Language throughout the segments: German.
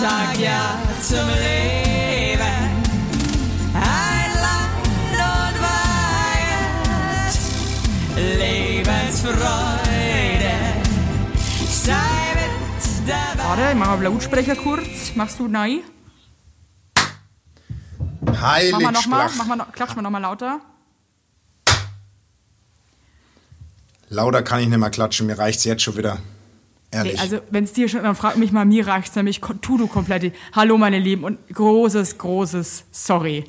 sag ja zum Leben. Ein Land und Wahrheit, Lebensfreude. Sei mit dabei. Warte, ich mach mal Lautsprecher kurz. Machst du nein? Heilig Mach mal nochmal. Mach noch, klatsch mal nochmal lauter. Lauter kann ich nicht mehr klatschen, mir reicht's jetzt schon wieder. Ehrlich. Nee, also wenn es dir schon, dann frag mich mal, mir reicht's nämlich, tu du komplett. Hallo meine Lieben und großes, großes Sorry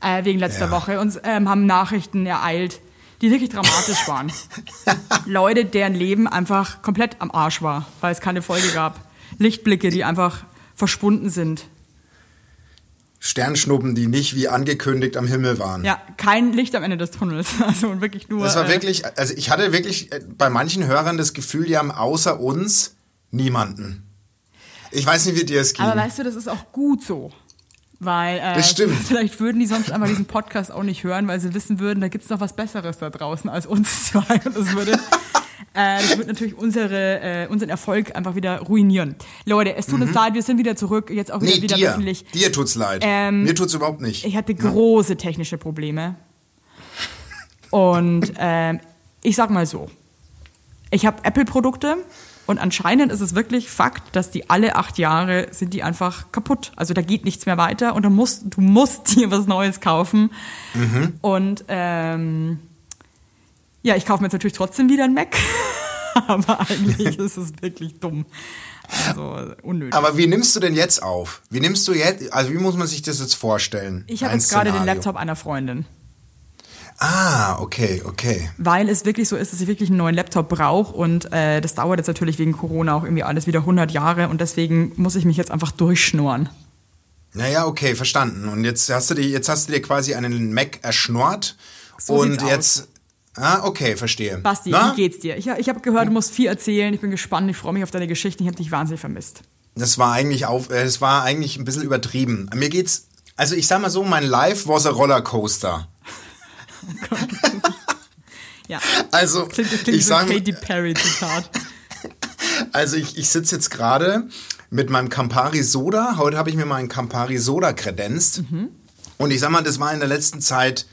äh, wegen letzter Ja. Woche. Uns ähm, haben Nachrichten ereilt, die wirklich dramatisch waren. Leute, deren Leben einfach komplett am Arsch war, weil es keine Folge gab. Lichtblicke, die einfach verschwunden sind. Sternschnuppen, die nicht wie angekündigt am Himmel waren. Ja, kein Licht am Ende des Tunnels. Also wirklich nur. Das war äh, wirklich, also ich hatte wirklich äh, bei manchen Hörern das Gefühl, die haben außer uns niemanden. Ich weiß nicht, wie dir es ging. Aber weißt du, das ist auch gut so. Weil äh, Das stimmt. vielleicht würden die sonst einfach diesen Podcast auch nicht hören, weil sie wissen würden, da gibt es noch was Besseres da draußen als uns zwei. Und das würde, äh, das würde natürlich unsere, äh, unseren Erfolg einfach wieder ruinieren. Leute, es tut uns leid, wir sind wieder zurück, jetzt auch wieder, Mhm. nee, wieder dir. wöchentlich. Dir tut's leid. Ähm, Mir tut's überhaupt nicht. Ich hatte große technische Probleme. Und ähm, ich sag mal so, ich habe Apple-Produkte und anscheinend ist es wirklich Fakt, dass die alle acht Jahre sind die einfach kaputt. Also da geht nichts mehr weiter und du musst, du musst dir was Neues kaufen. Und ähm, ja, ich kaufe mir jetzt natürlich trotzdem wieder ein Mac. Aber eigentlich ist es wirklich dumm. Also unnötig. Aber wie nimmst du denn jetzt auf? Wie nimmst du jetzt, also wie muss man sich das jetzt vorstellen? ich habe jetzt gerade den. Laptop einer Freundin. Ah, okay, okay. weil es wirklich so ist, dass ich wirklich einen neuen Laptop brauche und äh, das dauert jetzt natürlich wegen Corona auch irgendwie alles wieder 100 Jahre und deswegen muss ich mich jetzt einfach durchschnurren. Naja, okay, verstanden. Und jetzt hast du dir, jetzt hast du dir quasi einen Mac erschnort So und sieht's aus. Ah, okay, verstehe. Basti, Na? wie geht's dir? Ich, ich habe gehört, du musst viel erzählen. Ich bin gespannt, ich freue mich auf deine Geschichten. Ich habe dich wahnsinnig vermisst. Das war eigentlich auf, äh, es war eigentlich ein bisschen übertrieben. Mir geht's, also ich sag mal so, mein Life was a Rollercoaster. Ja, Also klingt, das klingt ich so sag, Katy Perry Zitat. also ich, ich sitze jetzt gerade mit meinem Campari Soda. Heute habe ich mir meinen Campari Soda kredenzt. Mhm. Und ich sag mal, das war in der letzten Zeit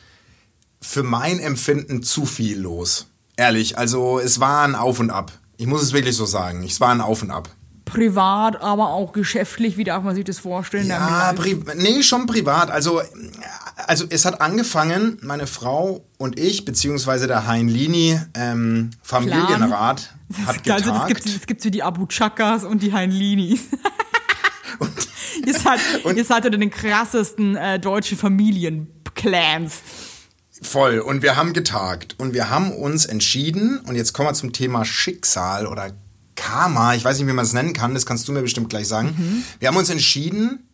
für mein Empfinden zu viel los. Ehrlich, also es war ein Auf und Ab. Ich muss es wirklich so sagen. Es war ein Auf und Ab. Privat, aber auch geschäftlich. Wie darf man sich das vorstellen? Ja, nee, schon privat. Also, also es hat angefangen, meine Frau und ich, beziehungsweise der Hein Lini, ähm, Familienrat, hat also, das getagt. gibt es gibt so die Abu Chakas und die Heinlinis. ihr, seid, ihr seid unter den krassesten äh, deutschen Familienclans. Voll. Und wir haben getagt. Und wir haben uns entschieden, und jetzt kommen wir zum Thema Schicksal oder Karma, ich weiß nicht, wie man es nennen kann, das kannst du mir bestimmt gleich sagen. Mhm. Wir haben uns entschieden,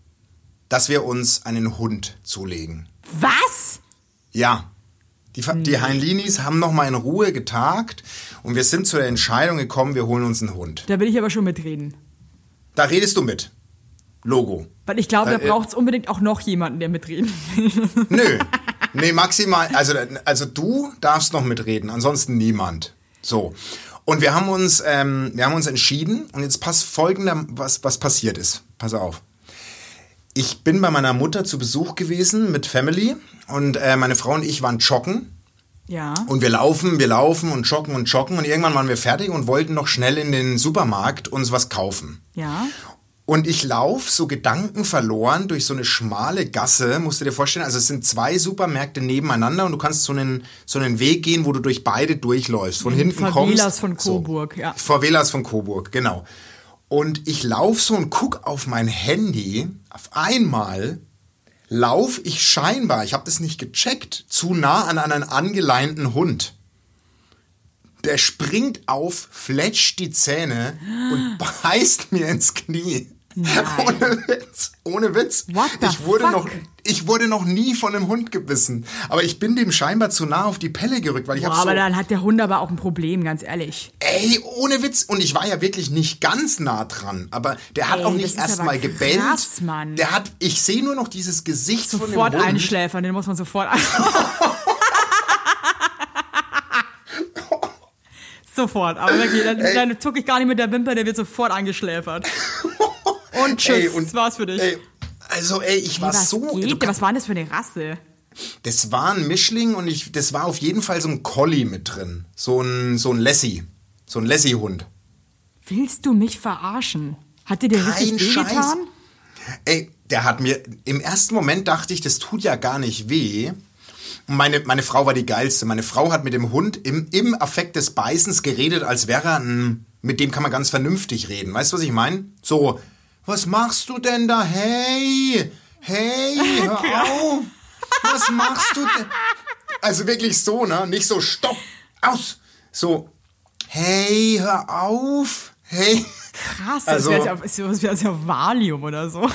dass wir uns einen Hund zulegen. Was? Ja. Die, Fa- die Heinlinis haben noch mal in Ruhe getagt und wir sind zu der Entscheidung gekommen, wir holen uns einen Hund. Da will ich aber schon mitreden. Da redest du mit. Logo. Weil ich glaube, da Äh, äh. braucht es unbedingt auch noch jemanden, der mitreden will. Nö. Nee, maximal. Also, also du darfst noch mitreden, ansonsten niemand. So. Und wir haben uns, ähm, wir haben uns entschieden und jetzt passt folgender, was, was passiert ist. Pass auf. Ich bin bei meiner Mutter zu Besuch gewesen mit Family und äh, meine Frau und ich waren joggen. Ja. Und wir laufen, wir laufen und joggen und joggen und irgendwann waren wir fertig und wollten noch schnell in den Supermarkt uns was kaufen. Ja. Und ich laufe so gedankenverloren durch so eine schmale Gasse, musst du dir vorstellen. Also es sind zwei Supermärkte nebeneinander und du kannst so einen, so einen Weg gehen, wo du durch beide durchläufst. Von hinten Favelas kommst. von Coburg, ja. Favelas von Coburg, genau. Und ich laufe so und guck auf mein Handy. Auf einmal lauf ich scheinbar, ich habe das nicht gecheckt, zu nah an einen angeleinten Hund. Der springt auf, fletscht die Zähne und beißt mir ins Knie. Ohne Witz, ohne Witz. Ich wurde fuck? noch, ich wurde noch nie von einem Hund gebissen, aber ich bin dem scheinbar zu nah auf die Pelle gerückt, weil ich Boah, habe so aber dann hat der Hund aber auch ein Problem, ganz ehrlich. Ey, ohne Witz. Und ich war ja wirklich nicht ganz nah dran. Aber der hat Ey, auch nicht erstmal gebellt. krass, Mann. Der hat, ich sehe nur noch dieses Gesicht Sofort von dem Hund. einschläfern, den muss man sofort ein Sofort, aber wirklich, dann, dann zucke ich gar nicht mit der Wimper, der wird sofort eingeschläfert. Und tschüss, Ey, und- das war's für dich. Ey, also, ey, ich war was so. geht? Was war denn das für eine Rasse? Das war ein Mischling und ich, das war auf jeden Fall so ein Collie mit drin. So ein, so ein Lassie. So ein Lassie-Hund. Willst du mich verarschen? Hat dir der Kein richtig Scheiß. wehgetan? Ey, der hat mir, im ersten Moment dachte ich, das tut ja gar nicht weh. Und meine, meine Frau war die geilste. Meine Frau hat mit dem Hund im, im Affekt des Beißens geredet, als wäre er ein, mit dem kann man ganz vernünftig reden. Weißt du, was ich meine? So, was machst du denn da? Hey, hey, hör auf. Was machst du denn? Also wirklich so, ne? Nicht so, stopp, aus. So, hey, hör auf. Hey. Krass, Also- das wäre ja, wie als auf Valium oder so.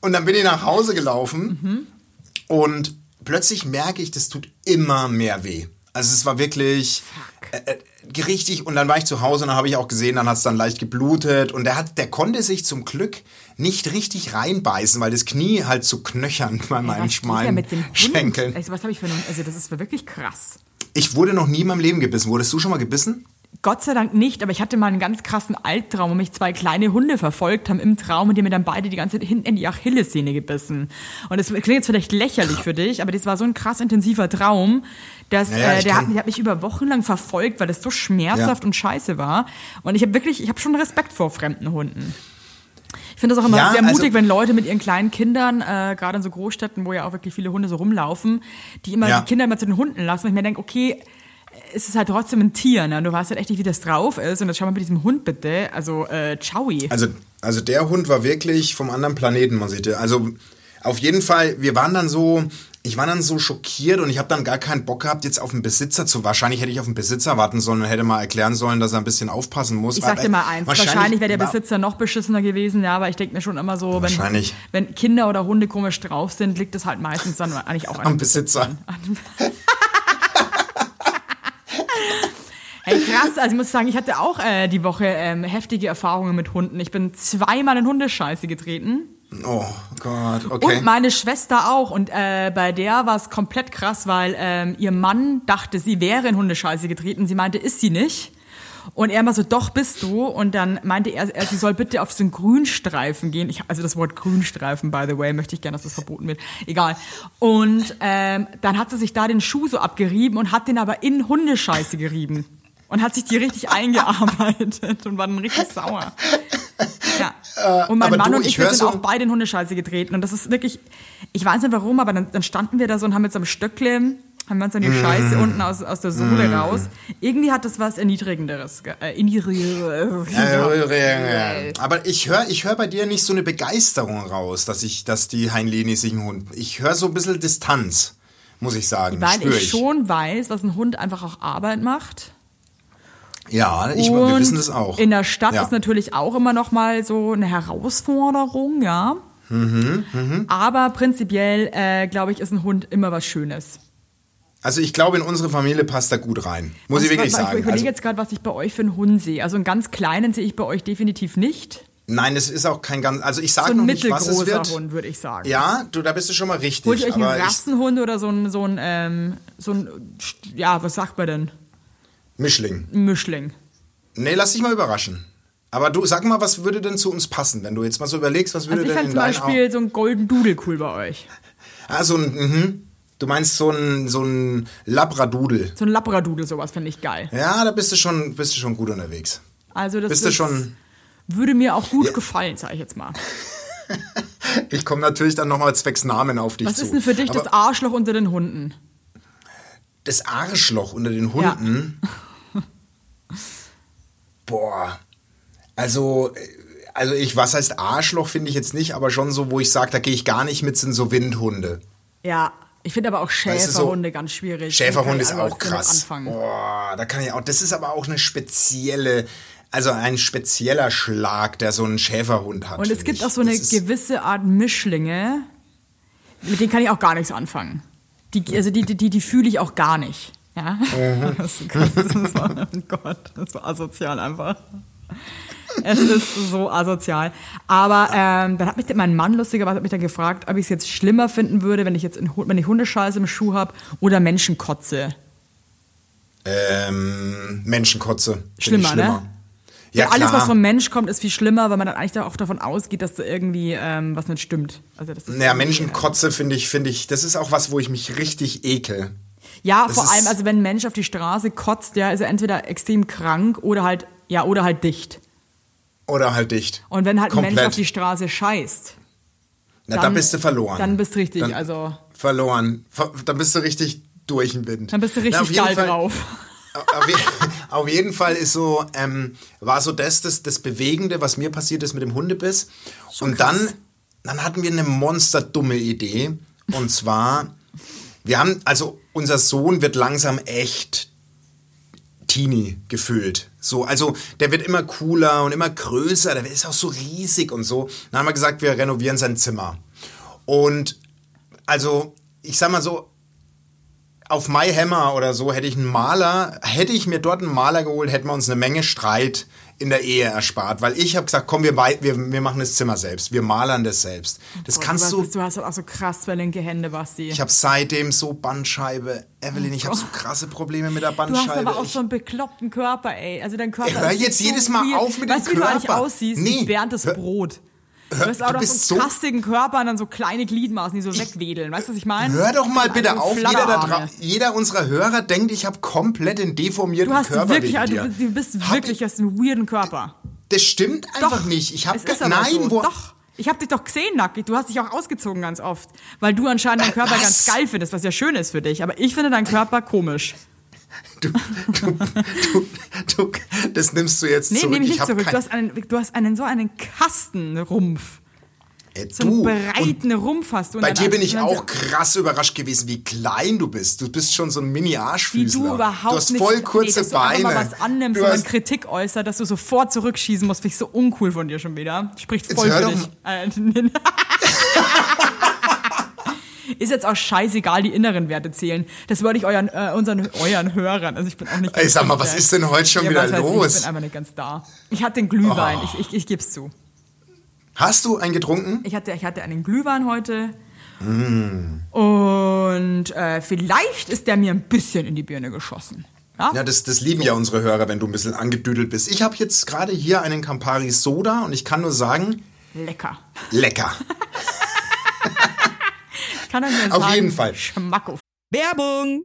Und dann bin ich nach Hause gelaufen und plötzlich merke ich, das tut immer mehr weh. Also es war wirklich äh, äh, richtig und dann war ich zu Hause und dann habe ich auch gesehen, dann hat es dann leicht geblutet und der hat, der konnte sich zum Glück nicht richtig reinbeißen, weil das Knie halt zu knöchern bei meinen was geht schmalen mit dem? Schenkeln. Also was habe ich für einen, also das ist wirklich krass. Ich wurde noch nie in meinem Leben gebissen. Wurdest du schon mal gebissen? Gott sei Dank nicht, aber ich hatte mal einen ganz krassen Albtraum, wo mich zwei kleine Hunde verfolgt haben im Traum und die mir dann beide die ganze Zeit hinten in die Achillessehne gebissen. Und das klingt jetzt vielleicht lächerlich für dich, aber das war so ein krass intensiver Traum, dass Ja, äh, der hat, der hat mich über Wochen lang verfolgt, weil das so schmerzhaft Ja. und scheiße war. Und ich habe wirklich, ich habe schon Respekt vor fremden Hunden. Ich finde das auch immer Ja, sehr also- mutig, wenn Leute mit ihren kleinen Kindern, äh, gerade in so Großstädten, wo ja auch wirklich viele Hunde so rumlaufen, die immer die Kinder immer zu den Hunden lassen. Und ich mir denke, okay, es ist halt trotzdem ein Tier, ne? Und Du weißt halt echt nicht, wie das drauf ist. Und jetzt schau mal mit diesem Hund bitte. Also, äh, Chowi. Also, also der Hund war wirklich vom anderen Planeten, man sieht. Also auf jeden Fall, wir waren dann so, ich war dann so schockiert und ich habe dann gar keinen Bock gehabt, jetzt auf den Besitzer zu. Wahrscheinlich hätte ich auf den Besitzer warten sollen und hätte mal erklären sollen, dass er ein bisschen aufpassen muss. Ich sag dir mal eins, wahrscheinlich, wäre der Besitzer noch beschissener gewesen, ja, aber ich denke mir schon immer so, wenn, Wahrscheinlich. wenn Kinder oder Hunde komisch drauf sind, liegt es halt meistens dann eigentlich auch an Am den Besitzer. Hey, krass, also ich muss sagen, ich hatte auch äh, die Woche ähm, heftige Erfahrungen mit Hunden. Ich bin zweimal in Hundescheiße getreten. Oh Gott, okay. Und meine Schwester auch. Und äh, bei der war es komplett krass, weil ähm, ihr Mann dachte, sie wäre in Hundescheiße getreten. Sie meinte, ist sie nicht. Und er immer so, doch bist du. Und dann meinte er, er sie soll bitte auf so einen Grünstreifen gehen. Ich, also das Wort Grünstreifen, by the way, möchte ich gerne, dass das verboten wird. Egal. Und ähm, dann hat sie sich da den Schuh so abgerieben und hat den aber in Hundescheiße gerieben. Und hat sich die richtig eingearbeitet und war dann richtig sauer. Ja. Und mein aber Mann du, und ich ich, wir sind so- auch beide in Hundescheiße getreten. Und das ist wirklich, ich weiß nicht warum, aber dann, dann standen wir da so und haben mit so einem Stöckle, haben wir uns dann die Scheiße Mm. unten aus, aus der Sohle raus. Irgendwie hat das was Erniedrigenderes. ge- Äh. Äh, Aber ich höre ich hör bei dir nicht so eine Begeisterung raus, dass ich, dass die Heinleni sich einen Hund. Ich höre so ein bisschen Distanz, muss ich sagen. Weil spür ich schon weiß, was ein Hund einfach auch Arbeit macht. Ja, ich, und wir wissen das auch. In der Stadt Ja. ist natürlich auch immer noch mal so eine Herausforderung, ja. Mhm, Aber prinzipiell, äh, glaube ich, ist ein Hund immer was Schönes. Also ich glaube, in unsere Familie passt er gut rein. Muss ich Was- wirklich was- sagen. Ich überlege Also, jetzt gerade, was ich bei euch für einen Hund sehe. Also einen ganz kleinen sehe ich bei euch definitiv nicht. nein, es ist auch kein ganz. Also ich So sage ein noch nicht, was es mittelgroßer wird. Hund, würde ich sagen. Ja, du, da bist du schon mal richtig. Holt ihr euch einen ich, Rassenhund oder so ein, so ein, ähm, so ein, ja, was sagt man denn? Mischling. Mischling. Nee, lass dich mal überraschen. Aber du, sag mal, was würde denn zu uns passen, wenn du jetzt mal so überlegst, was würde Also ich denn in zum deinen Beispiel so ein Golden Doodle cool bei euch. Ah, so ein, mhm. Du meinst so ein, so ein Labradudel. So ein Labradoodle, sowas finde ich geil. Ja, da bist du schon, bist du schon gut unterwegs. Also das Bist du schon- würde mir auch gut gefallen, sage ich jetzt mal. Ich komme natürlich dann nochmal zwecks Namen auf dich Was zu. ist denn für dich Aber das Arschloch unter den Hunden? das Arschloch unter den Hunden? Boah. Also, also ich, was heißt Arschloch, finde ich jetzt nicht, aber schon so, wo ich sage, da gehe ich gar nicht mit, sind so Windhunde. Ja, ich finde aber auch du, so- Schäferhunde ganz schwierig. Schäferhund Kann ich ist auch krass. Boah, da kann ich auch. Das ist aber auch eine spezielle, also ein spezieller Schlag, der so einen Schäferhund hat. Und es gibt ich. auch so eine gewisse Art Mischlinge, mit denen kann ich auch gar nichts anfangen. Die, also die, die, die, die fühle ich auch gar nicht. Ja? Mhm. Das, ist krass, das war, oh Gott, das war asozial einfach. Es ist so asozial. Aber ähm, dann hat mich mein Mann lustigerweise hat mich dann gefragt, ob ich es jetzt schlimmer finden würde, wenn ich jetzt in, wenn ich Hundescheiße im Schuh habe oder Menschenkotze. Ähm, Menschenkotze. Ich Schlimmer, ne? Ja, Ja, alles, was vom Mensch kommt, ist viel schlimmer, weil man dann eigentlich da auch davon ausgeht, dass da irgendwie ähm, was nicht stimmt. Also das Naja, Menschenkotze finde ich, finde ich, das ist auch was, wo ich mich richtig ekel. Ja, Das vor allem, also wenn ein Mensch auf die Straße kotzt, ja, ist er entweder extrem krank oder halt, ja, oder halt dicht. Oder halt dicht. Und wenn halt ein Mensch Komplett. auf die Straße scheißt, Na, da dann- bist du verloren. dann bist du richtig, Dann- also- Verloren. Ver dann bist du richtig durch den Wind. dann bist du richtig geil Fall, drauf. Auf, je auf jeden Fall ist so, ähm, war so das, das, das Bewegende, was mir passiert ist mit dem Hundebiss. Und dann, dann hatten wir eine monsterdumme Idee. Und zwar, wir haben, also unser Sohn wird langsam echt Teenie gefühlt. So, also der wird immer cooler und immer größer, der ist auch so riesig und so. Dann haben wir gesagt, wir renovieren sein Zimmer. Und also, ich sag mal so, auf My Hammer oder so hätte ich einen Maler, hätte ich mir dort einen Maler geholt, hätten wir uns eine Menge Streit in der Ehe erspart, weil ich habe gesagt, komm, wir, wir, wir machen das Zimmer selbst, wir malern das selbst. Das Boah, kannst du. du, Du hast halt auch so krass linke Hände, Basti. ich habe seitdem so Bandscheibe, Evelyn, ich habe so krasse Probleme mit der Du Bandscheibe. hast aber auch Ich- so einen bekloppten Körper, ey. Also dein Körper Hör jetzt so jedes Mal weird. auf mit dem weißt du, wie du eigentlich Körper. aussiehst? Nee. Bernd das Hör-. Du hast auch noch so so- einen kastigen Körper und dann so kleine Gliedmaßen, die so wegwedeln. Weißt du, was ich meine? Hör doch mal bitte auf, jeder, da jeder unserer Hörer denkt, ich habe komplett den deformierten Du hast Körper wirklich, also, du, du bist Hab wirklich, hast einen weirden Körper. Das stimmt einfach Doch, nicht. Ich habe nein, so. wo Doch. Ich habe dich doch gesehen nackig. Du hast dich auch ausgezogen ganz oft, weil du anscheinend deinen Körper was? ganz geil findest, was ja schön ist für dich. Aber ich finde deinen Körper komisch. du, du, du, du, das nimmst du jetzt Nee, zurück. nehme ich ich nicht zurück. Du hast, einen, du hast einen so einen Kastenrumpf. Ey, So einen du, breiten Rumpf hast du. bei dir bin ich auch krass überrascht gewesen, wie klein du bist. Du bist schon so ein Mini-Arschfüßler. du überhaupt Du hast nicht, voll kurze nee, dass Beine. Du einfach mal was annimmst Du und dann hast- Kritik äußert, dass du sofort zurückschießen musst, finde ich so uncool von dir schon wieder. Spricht Jetzt voll hör für dich. Ist jetzt auch scheißegal, die inneren Werte zählen. Das wollte ich euren, äh, unseren, euren Hörern. Also ich bin auch nicht. Ey, ganz sag mal, was ist denn heute schon wieder was weiß Ich, los? ich bin einfach nicht ganz da. Ich hatte den Glühwein. Oh. Ich, ich, ich geb's zu. Hast du einen getrunken? Ich hatte, ich hatte einen Glühwein heute. Mm. Und äh, vielleicht ist der mir ein bisschen in die Birne geschossen. Ja? Ja, das, das lieben ja unsere Hörer, wenn du ein bisschen angedüdelt bist. Ich habe jetzt gerade hier einen Campari Soda und ich kann nur sagen, Lecker. lecker. Kann euch nur Auf sagen, jeden Fall. Schmacko. Werbung!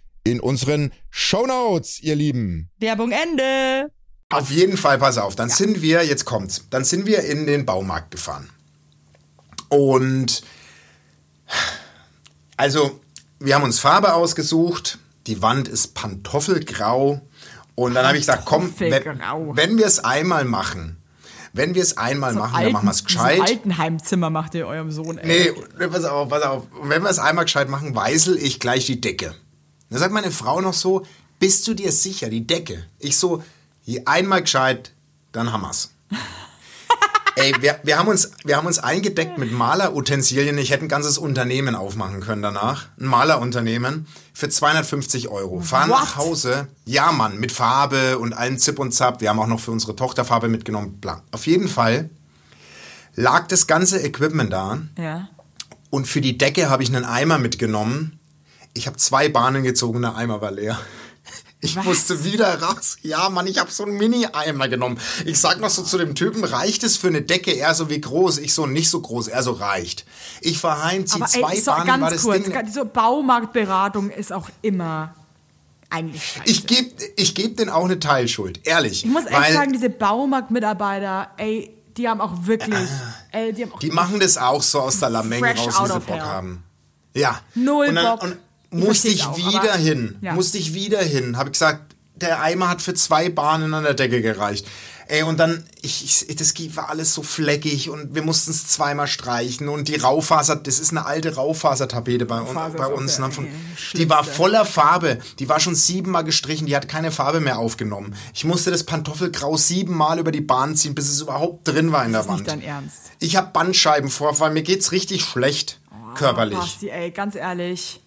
in unseren Shownotes, ihr Lieben. Werbung Ende. Auf jeden Fall, pass auf. Dann sind wir, jetzt kommt's, dann sind wir in den Baumarkt gefahren. Und also, wir haben uns Farbe ausgesucht. Die Wand ist pantoffelgrau. Und dann habe ich gesagt, komm, wenn, wenn wir es einmal machen, wenn wir es einmal machen, dann machen wir es so gescheit. Altenheimzimmer macht ihr eurem Sohn, ey. Nee, nee, pass auf, pass auf. Und wenn wir es einmal gescheit machen, weißel ich gleich die Decke. Da sagt meine Frau noch so, bist du dir sicher, die Decke? Ich so, je einmal gescheit, dann haben wir's. Ey, wir, wir, haben uns, wir haben uns eingedeckt mit Malerutensilien. Ich hätte ein ganzes Unternehmen aufmachen können danach. Ein Malerunternehmen für 250 Euro. Fahren What? nach Hause. Ja, Mann, mit Farbe und allem Zip und Zap. Wir haben auch noch für unsere Tochter Farbe mitgenommen. Bla. Auf jeden Fall lag das ganze Equipment da. Ja. Und für die Decke habe ich einen Eimer mitgenommen Ich habe zwei Bahnen gezogen der Eimer war leer. Ich Was? musste wieder raus. Ja, Mann, ich habe so einen Mini-Eimer genommen. Ich sag noch so zu dem Typen, reicht es für eine Decke? Er so wie groß. Ich so nicht so groß. Er so reicht. Ich fahr heim, zieh Aber zwei ey, so, Bahnen, war ganz das kurz, Ding. so Baumarktberatung ist auch immer eigentlich scheiße. Ich gebe ich geb denen auch eine Teilschuld, ehrlich. Ich muss echt weil sagen, diese Baumarktmitarbeiter, ey, die haben auch wirklich, ey, die haben auch Die machen das auch so aus der Lamenge raus, wie sie Bock hell. haben. Ja. Null und dann, Bock. Und musste ich auch, wieder hin. Ja. Musste ich wieder hin. Habe ich gesagt, der Eimer hat für zwei Bahnen an der Decke gereicht. Ey, und dann, ich, ich, das war alles so fleckig und wir mussten es zweimal streichen und die Raufaser, das ist eine alte Raufasertapete bei, un- bei ist uns. Ne, von, die war voller Farbe, die war schon siebenmal gestrichen, die hat keine Farbe mehr aufgenommen. Ich musste das Pantoffelgrau siebenmal über die Bahn ziehen, bis es überhaupt drin war in der ist nicht Wand. dein Ernst. Ich habe Bandscheibenvorfall, mir geht's richtig schlecht, körperlich. Basti, ey, ganz ehrlich.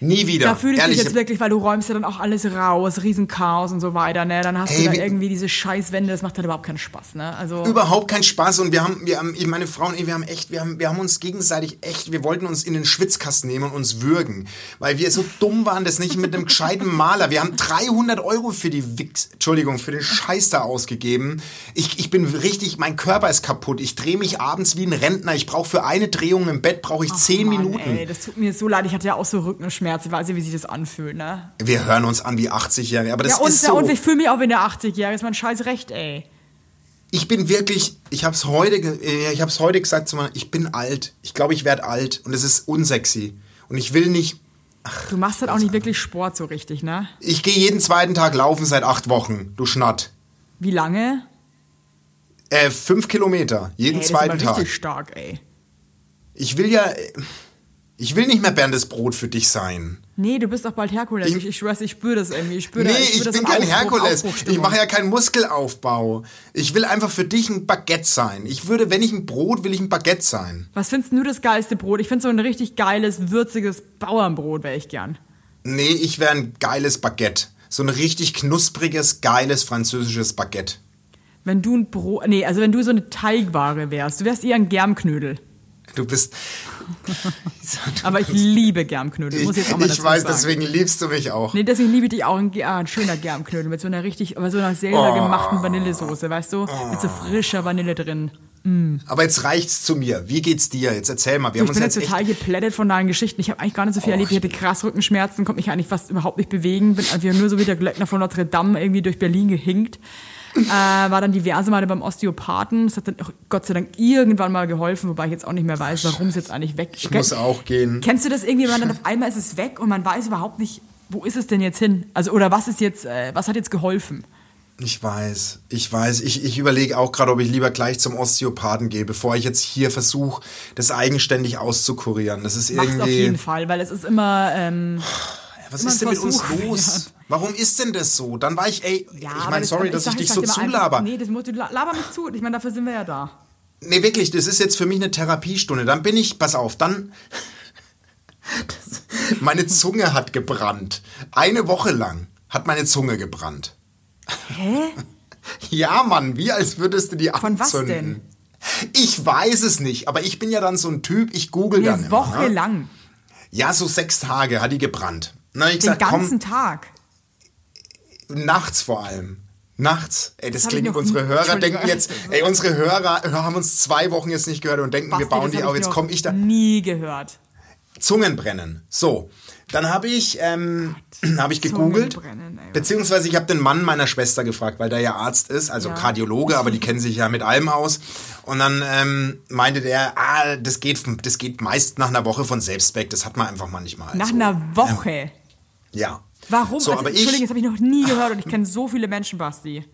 Nie wieder. Da fühle ich Ehrlich, dich jetzt wirklich, weil du räumst ja dann auch alles raus, Riesenchaos und so weiter, ne? Dann hast Ey, du da wie- irgendwie diese Scheißwände, das macht halt überhaupt keinen Spaß, ne? Also, überhaupt keinen Spaß und wir haben, wir haben, meine Frau und ich, wir haben echt, wir haben, wir haben uns gegenseitig echt, wir wollten uns in den Schwitzkasten nehmen und uns würgen, weil wir so dumm waren, das nicht mit einem gescheiten Maler. Wir haben 300 Euro für die Wix, Entschuldigung, für den Scheiß da ausgegeben. Ich, ich bin richtig, mein Körper ist kaputt. Ich drehe mich abends wie ein Rentner. Ich brauche für eine Drehung im Bett brauche ich zehn Mann, Minuten. Ey, das tut mir so leid, ich hatte ja auch so Rückenschmerz, ich weiß ja, wie sich das anfühlt, ne? Wir hören uns an wie 80-Jährige, aber das Ja, und, ist so. und ich fühle mich auch wie eine 80-Jährige, ist mein scheiß Recht, ey. Ich bin wirklich, ich habe es heute, äh, ich habe es heute gesagt zu meiner, ich bin alt. Ich glaube, ich werde alt und es ist unsexy und ich will nicht. Du machst halt auch nicht wirklich Sport so richtig, ne? Ich gehe jeden zweiten Tag laufen seit acht Wochen. Du Schnatt. Wie lange? Äh, fünf Kilometer jeden Ey, das zweiten ist aber Tag. richtig stark, ey. Ich will ja, äh, ich will nicht mehr Berndes Brot für dich sein. Nee, du bist doch bald Herkules. Ich- Ich, ich schwör's, ich spüre das irgendwie. Ich spüre Nee, da- ich, spür das bin kein Aufbruch- Herkules. Ich mache ja keinen Muskelaufbau. Ich will einfach für dich ein Baguette sein. Ich würde, wenn ich ein Brot, will ich ein Baguette sein. Was findest du das geilste Brot? Ich finde so ein richtig geiles, würziges Bauernbrot wäre ich gern. Nee, ich wäre ein geiles Baguette. So ein richtig knuspriges, geiles französisches Baguette. Wenn du ein Brot, nee, also wenn du so eine Teigware wärst, du wärst eher ein Germknödel. Du bist. Aber ich liebe Germknödel, muss ich jetzt auch mal ich weiß, sagen. deswegen liebst du mich auch. Nee, deswegen liebe ich dich auch ein, ah, ein schöner Germknödel mit so einer richtig, aber so einer selber Oh. gemachten Vanillesoße, weißt du? Mit so frischer Vanille drin. Aber jetzt reicht's zu mir. Wie geht's dir? Jetzt erzähl mal. Wir Du, haben ich bin jetzt total geplättet von deinen Geschichten. Ich habe eigentlich gar nicht so viel erlebt. Ich hatte krass Rückenschmerzen, konnte mich eigentlich fast überhaupt nicht bewegen. Bin einfach nur so wie der Glöckner von Notre Dame irgendwie durch Berlin gehinkt. Äh, war dann diverse Male beim Osteopathen. Das hat dann auch Gott sei Dank irgendwann mal geholfen, wobei ich jetzt auch nicht mehr weiß, warum es jetzt eigentlich weg Ich muss auch gehen. Kennst du das irgendwie, wenn dann auf einmal ist es weg und man weiß überhaupt nicht, wo ist es denn jetzt hin? Also, oder was ist jetzt, äh, was hat jetzt geholfen? Ich weiß, ich weiß. Ich, ich überlege auch gerade, ob ich lieber gleich zum Osteopathen gehe, bevor ich jetzt hier versuche, das eigenständig auszukurieren. Das ist Mach's irgendwie. auf jeden Fall, weil es ist immer, ähm, Was immer ist denn mit uns Versuch los? wert. Warum ist denn das so? Dann war ich, ey, ja, ich meine, sorry, dass sag- ich dich so zulaber. Nee, das musst du, la- laber mich zu. Ich meine, dafür sind wir ja da. Nee, wirklich, das ist jetzt für mich eine Therapiestunde. Dann bin ich, pass auf, dann. meine Zunge hat gebrannt. Eine Woche lang hat meine Zunge gebrannt. Hä? Ja, Mann, wie als würdest du die Von was anzünden. Ich weiß es nicht, aber ich bin ja dann so ein Typ, ich google dann Eine immer. Woche ne? lang. Ja, so sechs Tage hat die gebrannt. Na, ich Den sag, ganzen komm, Tag. Nachts vor allem. Nachts. Ey, das, Das hab klingt, unsere Hörer denken jetzt, ey, unsere Hörer haben uns zwei Wochen jetzt nicht gehört und denken, wir Basti, bauen das die hab auf. Jetzt komme ich da. Nie gehört. Zungenbrennen. So, dann habe ich, ähm, habe ich gegoogelt. Ey. Beziehungsweise ich habe den Mann meiner Schwester gefragt, weil der ja Arzt ist, also Ja. Kardiologe, aber die kennen sich ja mit allem aus. Und dann ähm, meinte der, ah, das geht, das geht meist nach einer Woche von selbst weg. Das hat man einfach manchmal. Nach so. einer Woche. Ja. Warum? So, also, aber ich, Entschuldigung, das habe ich noch nie gehört und ich kenne so viele Menschen, Basti.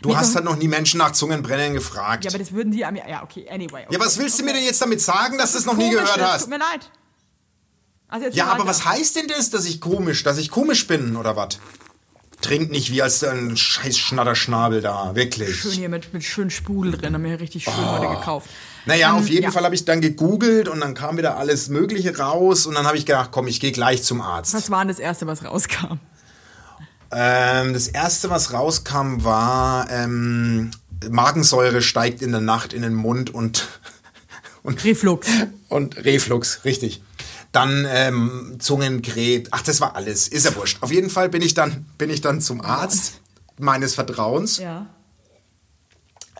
du Nee, hast halt noch nie Menschen nach Zungenbrennen gefragt. Ja, aber das würden die an mir. Ja, okay, anyway. Okay. Ja, was willst du mir denn jetzt damit sagen, dass du es noch nie gehört das hast? Tut mir leid. Also Ja, aber weiter. was heißt denn das, dass ich komisch, dass ich komisch bin oder was? Trink nicht wie als ein scheiß Schnatterschnabel da, wirklich. Schön hier mit, mit schön Sprudel drin, haben wir richtig schön heute gekauft. Naja, Ähm, auf jeden ja. Fall habe ich dann gegoogelt und dann kam wieder alles Mögliche raus und dann habe ich gedacht, komm, ich gehe gleich zum Arzt. Was war denn das Erste, was rauskam? Ähm, das erste, was rauskam, war ähm, Magensäure steigt in der Nacht in den Mund und und Reflux. und Reflux, richtig. Dann ähm, Zungenkrebs. Ach, das war alles. Ist ja wurscht. Auf jeden Fall bin ich dann, bin ich dann zum Arzt meines Vertrauens. Ja.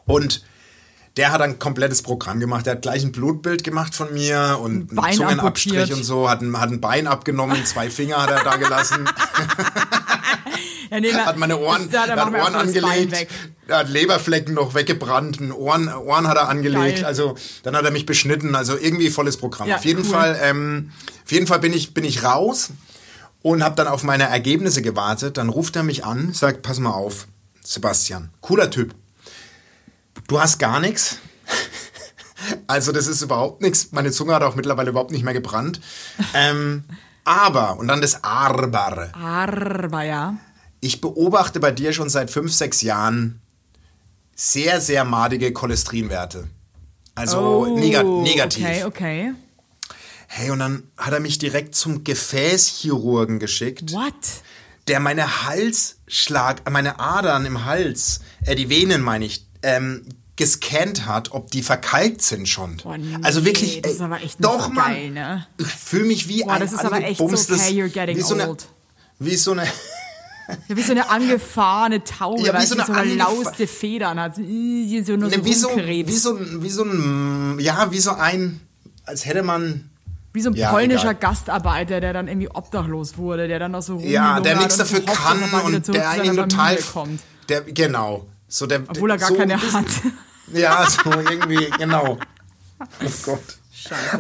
Und der hat ein komplettes Programm gemacht. Der hat gleich ein Blutbild gemacht von mir und einen Bein Zungenabstrich amputiert. und so. Hat ein, hat ein Bein abgenommen, zwei Finger hat er da gelassen. hat meine Ohren, da, er hat Ohren angelegt, hat Leberflecken noch weggebrannt, Ohren, Ohren hat er angelegt, Geil. also dann hat er mich beschnitten, also irgendwie volles Programm. Ja, auf jeden cool. Fall, ähm, auf jeden Fall bin ich, bin ich raus und habe dann auf meine Ergebnisse gewartet. Dann ruft er mich an, sagt, pass mal auf, Sebastian, cooler Typ. Du hast gar nichts. Also das ist überhaupt nichts. Meine Zunge hat auch mittlerweile überhaupt nicht mehr gebrannt. Ähm, aber, und dann das Aber. Aber ja. Ich beobachte bei dir schon seit fünf, sechs Jahren sehr, sehr madige Cholesterinwerte. Also nega negativ. Oh, Okay, okay. Hey, und dann hat er mich direkt zum Gefäßchirurgen geschickt, What? der meine Halsschlag, meine Adern im Hals, äh, die Venen meine ich, ähm, gescannt hat, ob die verkalkt sind schon. Boah, nee, also wirklich, das ist aber echt nicht doch, Mann. geil, ne? Ich fühle mich wie Boah, ein das ist aber echt so, okay, you're getting wie so eine, old. Wie so eine, Ja, wie so eine angefahrene Taube, Ja, wie so sie so eine lauste Federn hat. So nur so ne, wie so, wie so, ein- wie so ein, ja, wie so ein, als hätte man Wie so ein Ja, polnischer egal. Gastarbeiter, der dann irgendwie obdachlos wurde, der dann noch so Ja, der nichts und dafür kann und zurück der seiner total. Der, genau. So der, Obwohl er gar so keine ein bisschen- hat. Ja, so irgendwie, genau. Oh Gott.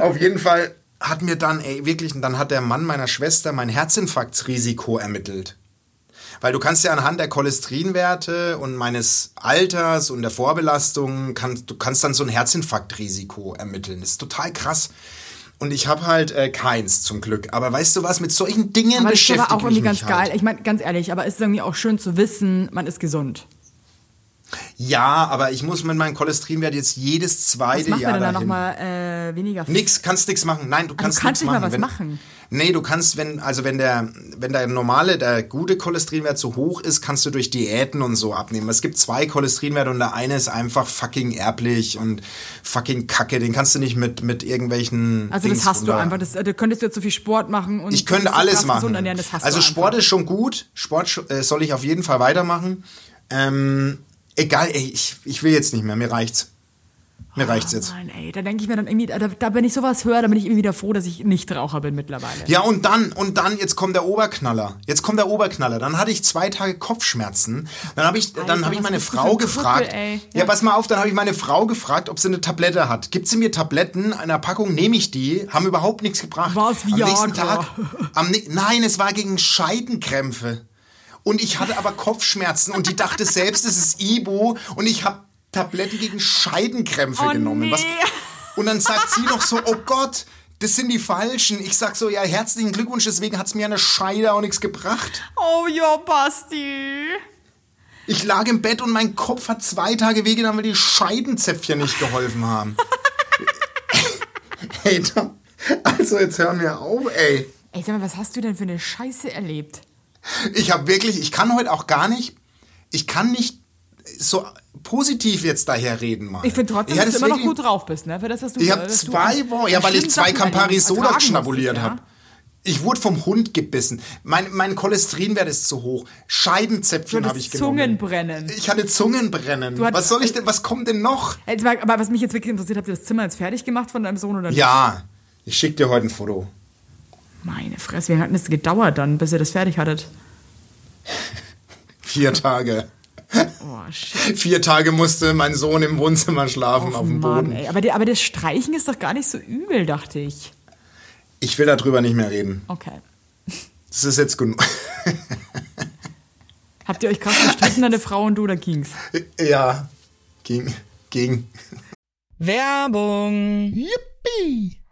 Auf jeden Fall hat mir dann, ey, wirklich, und dann hat der Mann meiner Schwester mein Herzinfarktrisiko ermittelt. Weil du kannst ja anhand der Cholesterinwerte und meines Alters und der Vorbelastung, kannst, du kannst dann so ein Herzinfarktrisiko ermitteln. Das ist total krass. Und ich habe halt äh, keins zum Glück. Aber weißt du was, mit solchen Dingen Aber das ist beschäftige aber auch irgendwie ich ganz mich halt. geil. Ich meine, ganz ehrlich, aber es ist irgendwie auch schön zu wissen, man ist gesund. Ja, aber ich muss mit meinem Cholesterinwert jetzt jedes Was zweite macht Jahr denn da dahin. nochmal äh, weniger? Nix, kannst nix machen. Nein, du kannst, kannst nix nicht mal machen. was wenn, machen? Nee, du kannst, wenn, also wenn der, wenn der normale, der gute Cholesterinwert so hoch ist, kannst du durch Diäten und so abnehmen. Es gibt zwei Cholesterinwerte und der eine ist einfach fucking erblich und fucking kacke. Den kannst du nicht mit, mit irgendwelchen. Also das Dings hast du einfach. Das, äh, du könntest jetzt so viel Sport machen und Ich könnte alles machen. gesund ernähren, das hast also Sport einfach. ist schon gut. Sport äh, soll ich auf jeden Fall weitermachen. Ähm, egal, ey, ich, ich will jetzt nicht mehr. Mir reicht's. Mir reicht's jetzt. Nein, ey, da denke ich mir dann irgendwie, da, da wenn ich sowas höre, dann bin ich irgendwie wieder froh, dass ich nicht Raucher bin mittlerweile. Ja, und dann, und dann, jetzt kommt der Oberknaller. Jetzt kommt der Oberknaller. Dann hatte ich zwei Tage Kopfschmerzen. Dann habe ich, dann Alter, habe ich meine Frau gefragt. Krüppel. Ja. Ja. pass mal auf, dann habe ich meine Frau gefragt, ob sie eine Tablette hat. Gibt sie mir Tabletten? Einer Packung nehme ich die. Haben überhaupt nichts gebracht. War's Am nächsten Viagra? Tag. Am, ne- nein, es war gegen Scheidenkrämpfe. Und ich hatte aber Kopfschmerzen und die dachte selbst, es ist Ibu und ich habe Tabletten gegen Scheidenkrämpfe Oh, genommen. Was, nee. und dann sagt sie noch so, oh Gott, das sind die Falschen. Ich sag so, ja, herzlichen Glückwunsch, deswegen hat's mir eine Scheide auch nichts gebracht. Oh ja, Basti. Ich lag im Bett und mein Kopf hat zwei Tage wehgetan, weil die Scheidenzäpfchen nicht geholfen haben. hey, Tom, also jetzt hören wir auf, ey. Ey, sag mal, was hast du denn für eine Scheiße erlebt? Ich habe wirklich, ich kann heute auch gar nicht, ich kann nicht so positiv jetzt daher reden mal. Ich finde trotzdem, Ja, dass du immer noch gut drauf bist, ne? Für das, was du Ich habe zwei Wochen, ja, weil ich zwei Campari Soda schnabuliert musstest, habe. ja? Ich wurde vom Hund gebissen. Mein, mein Cholesterinwert ist zu hoch. Scheidenzäpfchen Du habe ich genommen. Zungenbrennen. Ich hatte Zungenbrennen. Hattest- was soll ich denn, was kommt denn noch? Aber was mich jetzt wirklich interessiert, habt ihr das Zimmer jetzt fertig gemacht von deinem Sohn oder nicht? Ja, ich schicke dir heute ein Foto. Meine Fresse, wie lange hat das gedauert dann, bis ihr das fertig hattet? Vier Tage. Oh, shit. Vier Tage musste mein Sohn im Wohnzimmer schlafen, auf dem Mann, Boden. ey. Aber, die, aber das Streichen ist doch gar nicht so übel, dachte ich. Ich will darüber nicht mehr reden. Okay. Das ist jetzt genug. Habt ihr euch krass gestritten, deine Frau und du, oder ging's? ja, ging, ging. Werbung. Yippie!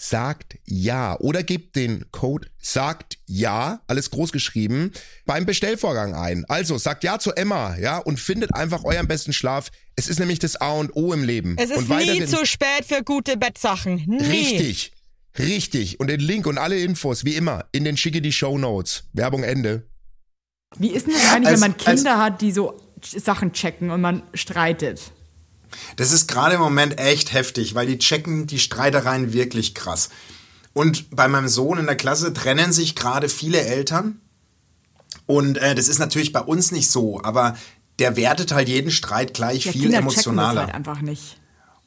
sagt ja oder gebt den Code sagt ja, alles groß geschrieben, beim Bestellvorgang ein. Also sagt ja zu Emma, ja, und findet einfach euren besten Schlaf. Es ist nämlich das A und O im Leben. Es ist und nie zu spät für gute Bettsachen. Nie. Richtig. Richtig. Und den Link und alle Infos, wie immer, in den schicke die Show Notes. Werbung Ende. Wie ist denn das eigentlich, Als- wenn man Kinder hat, die so Sachen checken und man streitet? Das ist gerade im Moment echt heftig, weil die checken die Streitereien wirklich krass. Und bei meinem Sohn in der Klasse trennen sich gerade viele Eltern. Und äh, das ist natürlich bei uns nicht so, aber der wertet halt jeden Streit gleich Ja, viel Kinder checken das emotionaler. halt einfach nicht.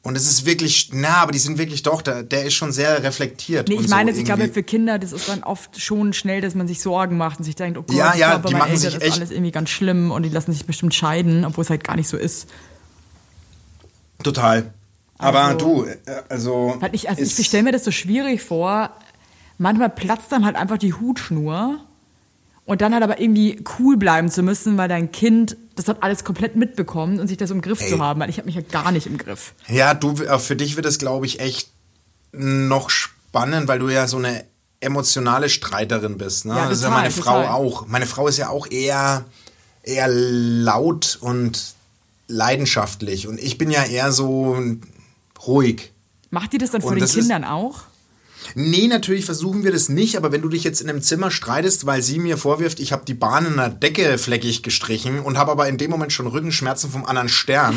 Und es ist wirklich, na, aber die sind wirklich doch, der, der ist schon sehr reflektiert. Nee, ich meine, so ich glaube, für Kinder, das ist dann oft schon schnell, dass man sich Sorgen macht und sich denkt, oh Gott, Ja, ich ja, glaube, bei die machen Eltern sich ist echt- alles irgendwie ganz schlimm und die lassen sich bestimmt scheiden, obwohl es halt gar nicht so ist. Total. Aber Also- du, äh, also. Weil ich, also ich stelle mir das so schwierig vor. Manchmal platzt dann halt einfach die Hutschnur und dann halt aber irgendwie cool bleiben zu müssen, weil dein Kind das hat alles komplett mitbekommt und sich das im Griff Ey. zu haben, weil ich habe mich halt gar nicht im Griff. Ja, du, äh, für dich wird es, glaube ich, echt noch spannend, weil du ja so eine emotionale Streiterin bist. Ne? Ja, das ist ja total, meine Frau total. auch. Meine Frau ist ja auch eher, eher laut und leidenschaftlich. Und ich bin ja eher so ruhig. Macht die das dann vor den Kindern auch? Nee, natürlich versuchen wir das nicht, aber wenn du dich jetzt in einem Zimmer streitest, weil sie mir vorwirft, ich habe die Bahn in der Decke fleckig gestrichen und habe aber in dem Moment schon Rückenschmerzen vom anderen Stern,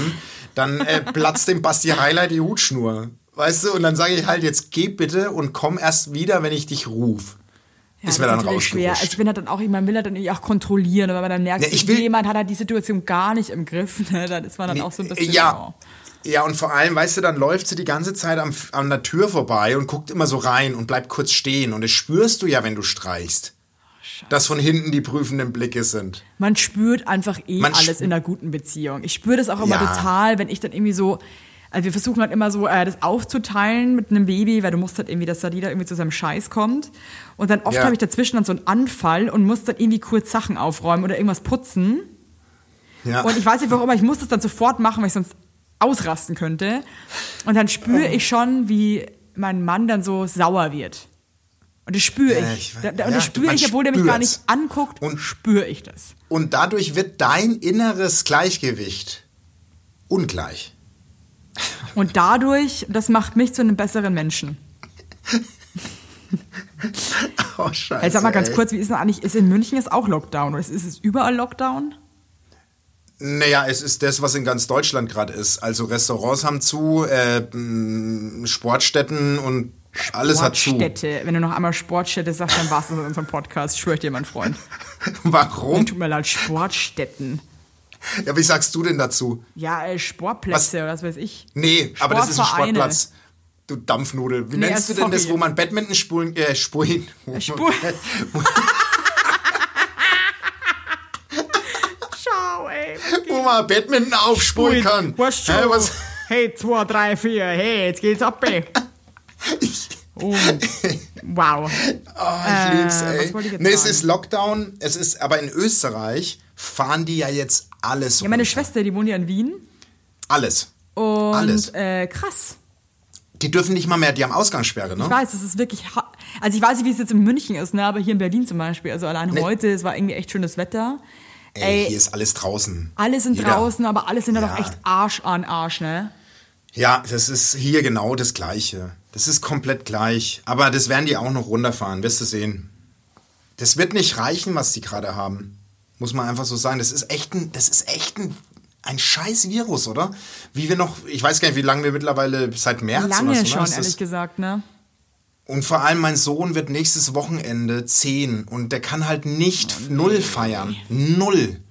dann äh, platzt dem Basti Heiler die Hutschnur. Weißt du? Und dann sage ich halt, jetzt geh bitte und komm erst wieder, wenn ich dich ruf. Ja, ist mir dann natürlich schwer. rausgerutscht. Also ich bin halt dann auch, man will halt dann irgendwie auch kontrollieren, aber dann merkst Ja, ich will- jemand hat halt die Situation gar nicht im Griff, ne? dann ist man dann auch so ein bisschen, Ja. oh. Ja, und vor allem, weißt du, dann läuft sie die ganze Zeit am, an der Tür vorbei und guckt immer so rein und bleibt kurz stehen. Und das spürst du ja, wenn du streichst. Dass von hinten die prüfenden Blicke sind. Man spürt einfach eh Man alles in einer guten Beziehung. Ich spüre das auch immer Ja. total, wenn ich dann irgendwie so, also wir versuchen halt immer so, äh, das aufzuteilen mit einem Baby, weil du musst halt irgendwie, dass da jeder irgendwie zu seinem Scheiß kommt. Und dann oft Ja. habe ich dazwischen dann so einen Anfall und muss dann irgendwie kurz Sachen aufräumen oder irgendwas putzen. Ja. Und ich weiß nicht warum, aber ich muss das dann sofort machen, weil ich sonst ausrasten könnte. Und dann spüre ich schon, wie mein Mann dann so sauer wird. Und das spüre Ja, ich. ich weiß- Da, da, ja, und das spüre ich, obwohl der mich gar nicht anguckt, Und- spüre ich das. Und dadurch wird dein inneres Gleichgewicht ungleich. Und dadurch, das macht mich zu einem besseren Menschen. Oh, scheiße. Jetzt sag mal ganz ey. kurz, wie ist denn eigentlich, ist in München jetzt auch Lockdown oder ist, ist es überall Lockdown? Naja, es ist das, was in ganz Deutschland gerade ist. Also Restaurants haben zu, äh, Sportstätten und alles hat zu. Sportstätte. Wenn du noch einmal Sportstätte sagst, dann war es in unserem Podcast, schwör ich dir, mein Freund. Warum? Tut mir leid, Sportstätten. Ja, wie sagst du denn dazu? Ja, äh, Sportplätze oder was weiß ich. Nee, aber das ist ein. Sportplatz. Du Dampfnudel. Wie Nee, nennst du sorry. denn das, wo man Badminton spulen, äh, spulen? Spur- Schau, ey. wo man Badminton aufspulen kann. Was Hä, was? Hey, 2, 3, 4, hey, jetzt geht's ab, ey. Oh, wow. Oh, ich Äh, lieb's, ey. was nee, es sagen? ist Lockdown. Es ist, aber in Österreich fahren die ja jetzt alles. Ja, meine runter. Schwester, die wohnt ja in Wien. Alles. Und Alles. Äh, krass. Die dürfen nicht mal mehr, die haben Ausgangssperre, Ich ne? weiß, es ist wirklich. Also ich weiß nicht, wie es jetzt in München ist, ne? aber hier in Berlin zum Beispiel. Also allein Nee. heute, es war irgendwie echt schönes Wetter. Ey, Ey, hier ist alles draußen. alle sind Jeder- draußen, aber alle sind Ja. echt Arsch an Arsch, ne? Ja, das ist hier genau das Gleiche. Das ist komplett gleich. Aber das werden die auch noch runterfahren, wirst du sehen. Das wird nicht reichen, was die gerade haben. Muss man einfach so sagen. Das ist echt ein, das ist echt ein, ein scheiß Virus, oder? Wie wir noch, ich weiß gar nicht, wie lange wir mittlerweile, seit März Lange oder so, schon, ne? Ist das- ehrlich gesagt, ne? Und vor allem mein Sohn wird nächstes Wochenende 10 und der kann halt nicht Oh, null feiern. Null.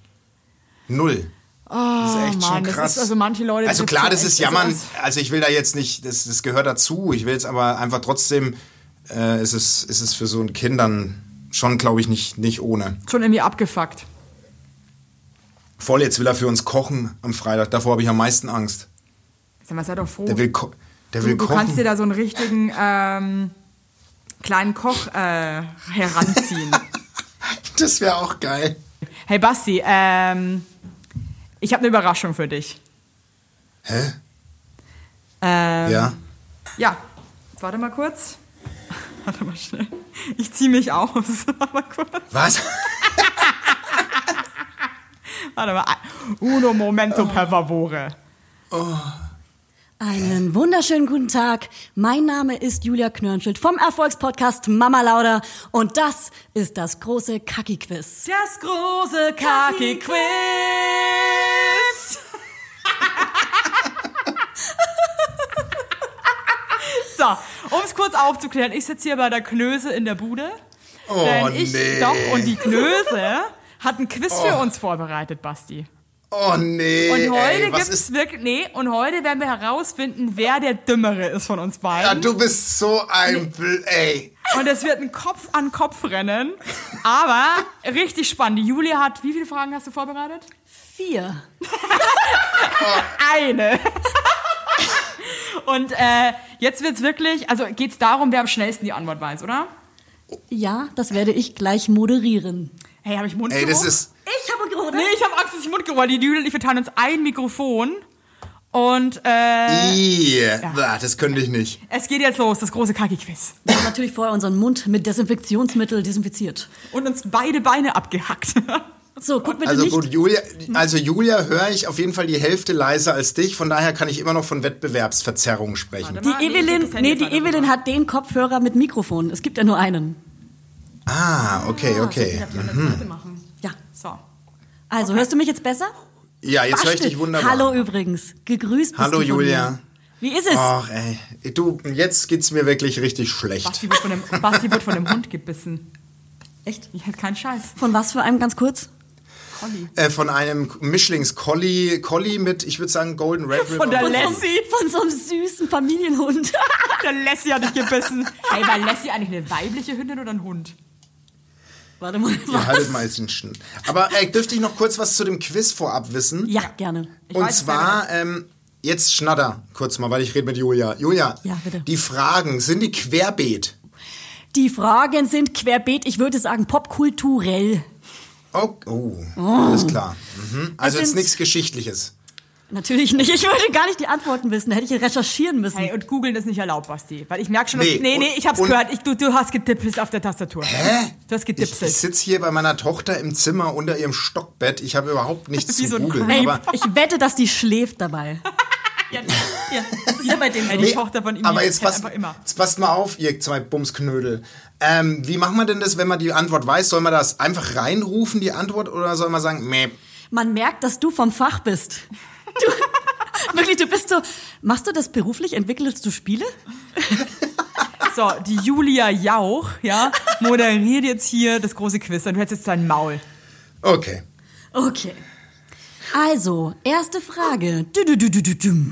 Null. Oh, das ist echt schon Mann, das krass. ist also manche Leute. Also klar, schon das ist Jammern. also Also ich will da jetzt nicht, das, das gehört dazu. Ich will jetzt aber einfach trotzdem, äh, ist, es, ist es für so ein Kind dann schon, glaube ich, nicht, nicht ohne. Schon irgendwie abgefuckt. Voll, jetzt will er für uns kochen am Freitag. Davor habe ich am meisten Angst. Sag mal, sei doch froh. Der will, ko der du, will du kochen. kannst dir da so einen richtigen ähm, kleinen Koch äh, heranziehen. das wäre auch geil. hey Basti, ähm, ich habe eine Überraschung für dich. Hä? Ähm, Ja. Ja, warte mal kurz. Warte mal schnell. Ich ziehe mich aus. Warte mal kurz. Was? Warte mal. Uno momento per favore. Einen wunderschönen guten Tag. Mein Name ist Julia Knörnschild vom Erfolgspodcast Mama Lauda und das ist das große Kaki-Quiz. Das große Kaki-Quiz. so, um es kurz aufzuklären, ich sitze hier bei der Knöse in der Bude. Oh, denn ich nee. doch und die Knöse hat ein Quiz für uns vorbereitet, Basti. Oh nee. Und heute ey, gibt's ist. wirklich nee, und heute werden wir herausfinden, wer der dümmere ist von uns Ja, beiden. du bist so ein. Bl ey. Und es wird ein Kopf an Kopf rennen, aber richtig spannend. Die Julia hat wie viele Fragen hast du vorbereitet? Vier. Eine. Und äh, jetzt wird's wirklich, also geht's darum, wer am schnellsten die Antwort weiß, oder? Ja, das werde ich gleich moderieren. Hey, habe ich Ey, Mundgeruch? das ist. Ich habe gerodet. Nee, ich habe Angst, dass ich Mundgeruch habe. Die und ich verteilen uns ein Mikrofon. Und äh, Ih, bah, Das könnte ich nicht. es geht jetzt los, das große Kaki-Quiz. Wir haben natürlich vorher unseren Mund mit Desinfektionsmittel desinfiziert. Und uns beide Beine abgehackt. So, guck bitte Also nicht. gut, Julia, also Julia höre ich auf jeden Fall die Hälfte leiser als dich, von daher kann ich immer noch von Wettbewerbsverzerrung sprechen. Die Mal, ich Evelyn, nee, die Evelyn hat den Kopfhörer mit Mikrofon. Es gibt ja nur einen. Ah, okay, okay. Ja. So. Also, hörst du mich jetzt besser? Ja, jetzt höre ich dich wunderbar. Hallo übrigens. Gegrüßt bist Hallo, du Julia. Mir. Wie ist es? Ach, ey. Du, jetzt geht's mir wirklich richtig schlecht. Basti wird von dem, Basti wird von dem Hund gebissen. Echt? Ja, kein Scheiß. Von was für einem ganz kurz? Colli. Äh, von einem Mischlings-Collie Collie mit, ich würde sagen, Golden Red River. Von der Lassie. von so einem süßen Familienhund. Der Lassie hat dich gebissen. Hey, war Lassie eigentlich eine weibliche Hündin oder ein Hund? Warte mal. Ihr haltet mal jetzt den Schnitt. Aber äh, dürfte ich noch kurz was zu dem Quiz vorab wissen? Ja, gerne. Ich Und zwar, ähm, jetzt schnatter kurz mal, weil ich rede mit Julia. Julia, Ja, bitte. die Fragen, sind die querbeet? Die Fragen sind querbeet, ich würde sagen popkulturell. Oh, oh, alles klar. Mhm. Also jetzt nichts Geschichtliches. Natürlich nicht. Ich würde gar nicht die Antworten wissen. Da hätte ich recherchieren müssen. Hey, und googeln ist nicht erlaubt, Basti. Weil ich merke schon, dass, Nee, nee, nee, und- ich hab's und- gehört. Ich, du, du hast gedippelt auf der Tastatur. Hä? Du hast Ich, gedipselt. ich sitze hier bei meiner Tochter im Zimmer unter ihrem Stockbett. Ich habe überhaupt nichts Wie zu so googeln. Ich wette, dass die schläft dabei. ja, Ja, das ist ja bei Hey, die Tochter von ihm aber jetzt passt, jetzt passt mal auf, ihr zwei Bumsknödel. Ähm, wie macht man denn das, wenn man die Antwort weiß? Soll man das einfach reinrufen, die Antwort, oder soll man sagen, meh? Man merkt, dass du vom Fach bist. Du, wirklich, du bist so. Machst du das beruflich? Entwickelst du Spiele? So, die Julia Jauch, ja, moderiert jetzt hier das große Quiz. Dann hört jetzt dein Maul. Okay. Okay. Also, erste Frage. Du, du, du, du, du.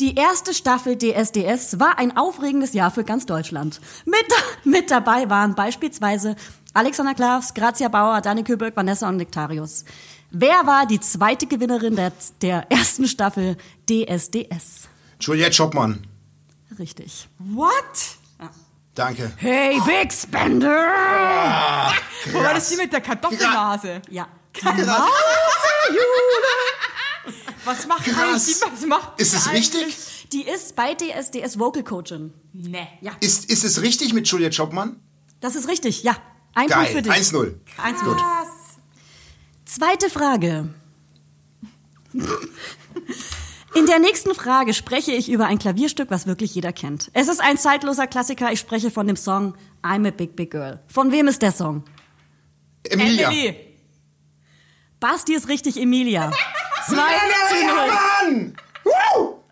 Die erste Staffel DSDS war ein aufregendes Jahr für ganz Deutschland. Mit, mit dabei waren beispielsweise Alexander Klavs, Grazia Bauer, Dani Köberg, Vanessa und Nektarius. Wer war die zweite Gewinnerin der, der ersten Staffel DSDS? Juliette Schoppmann. Richtig. What? Danke. Hey, Big Spender! Wo war das die mit der Kartoffelnase? Ja. Was macht Krass. eigentlich die, was macht Ist die es eigentlich? richtig? Die ist bei DSDS Vocal Coachin. Nee. Ja, Ist, ist es richtig mit Julia Jobmann? das ist richtig. Ja, ein Punkt für Geil. dich. 1-0. 1 Gut. Zweite Frage. In der nächsten Frage spreche ich über ein Klavierstück, was wirklich jeder kennt. Es ist ein zeitloser Klassiker. Ich spreche von dem Song I'm a Big Big Girl. Von wem ist der Song? Emilia. Emily. Basti ist richtig, Emilia. 2 zu 0. Mann! Woo!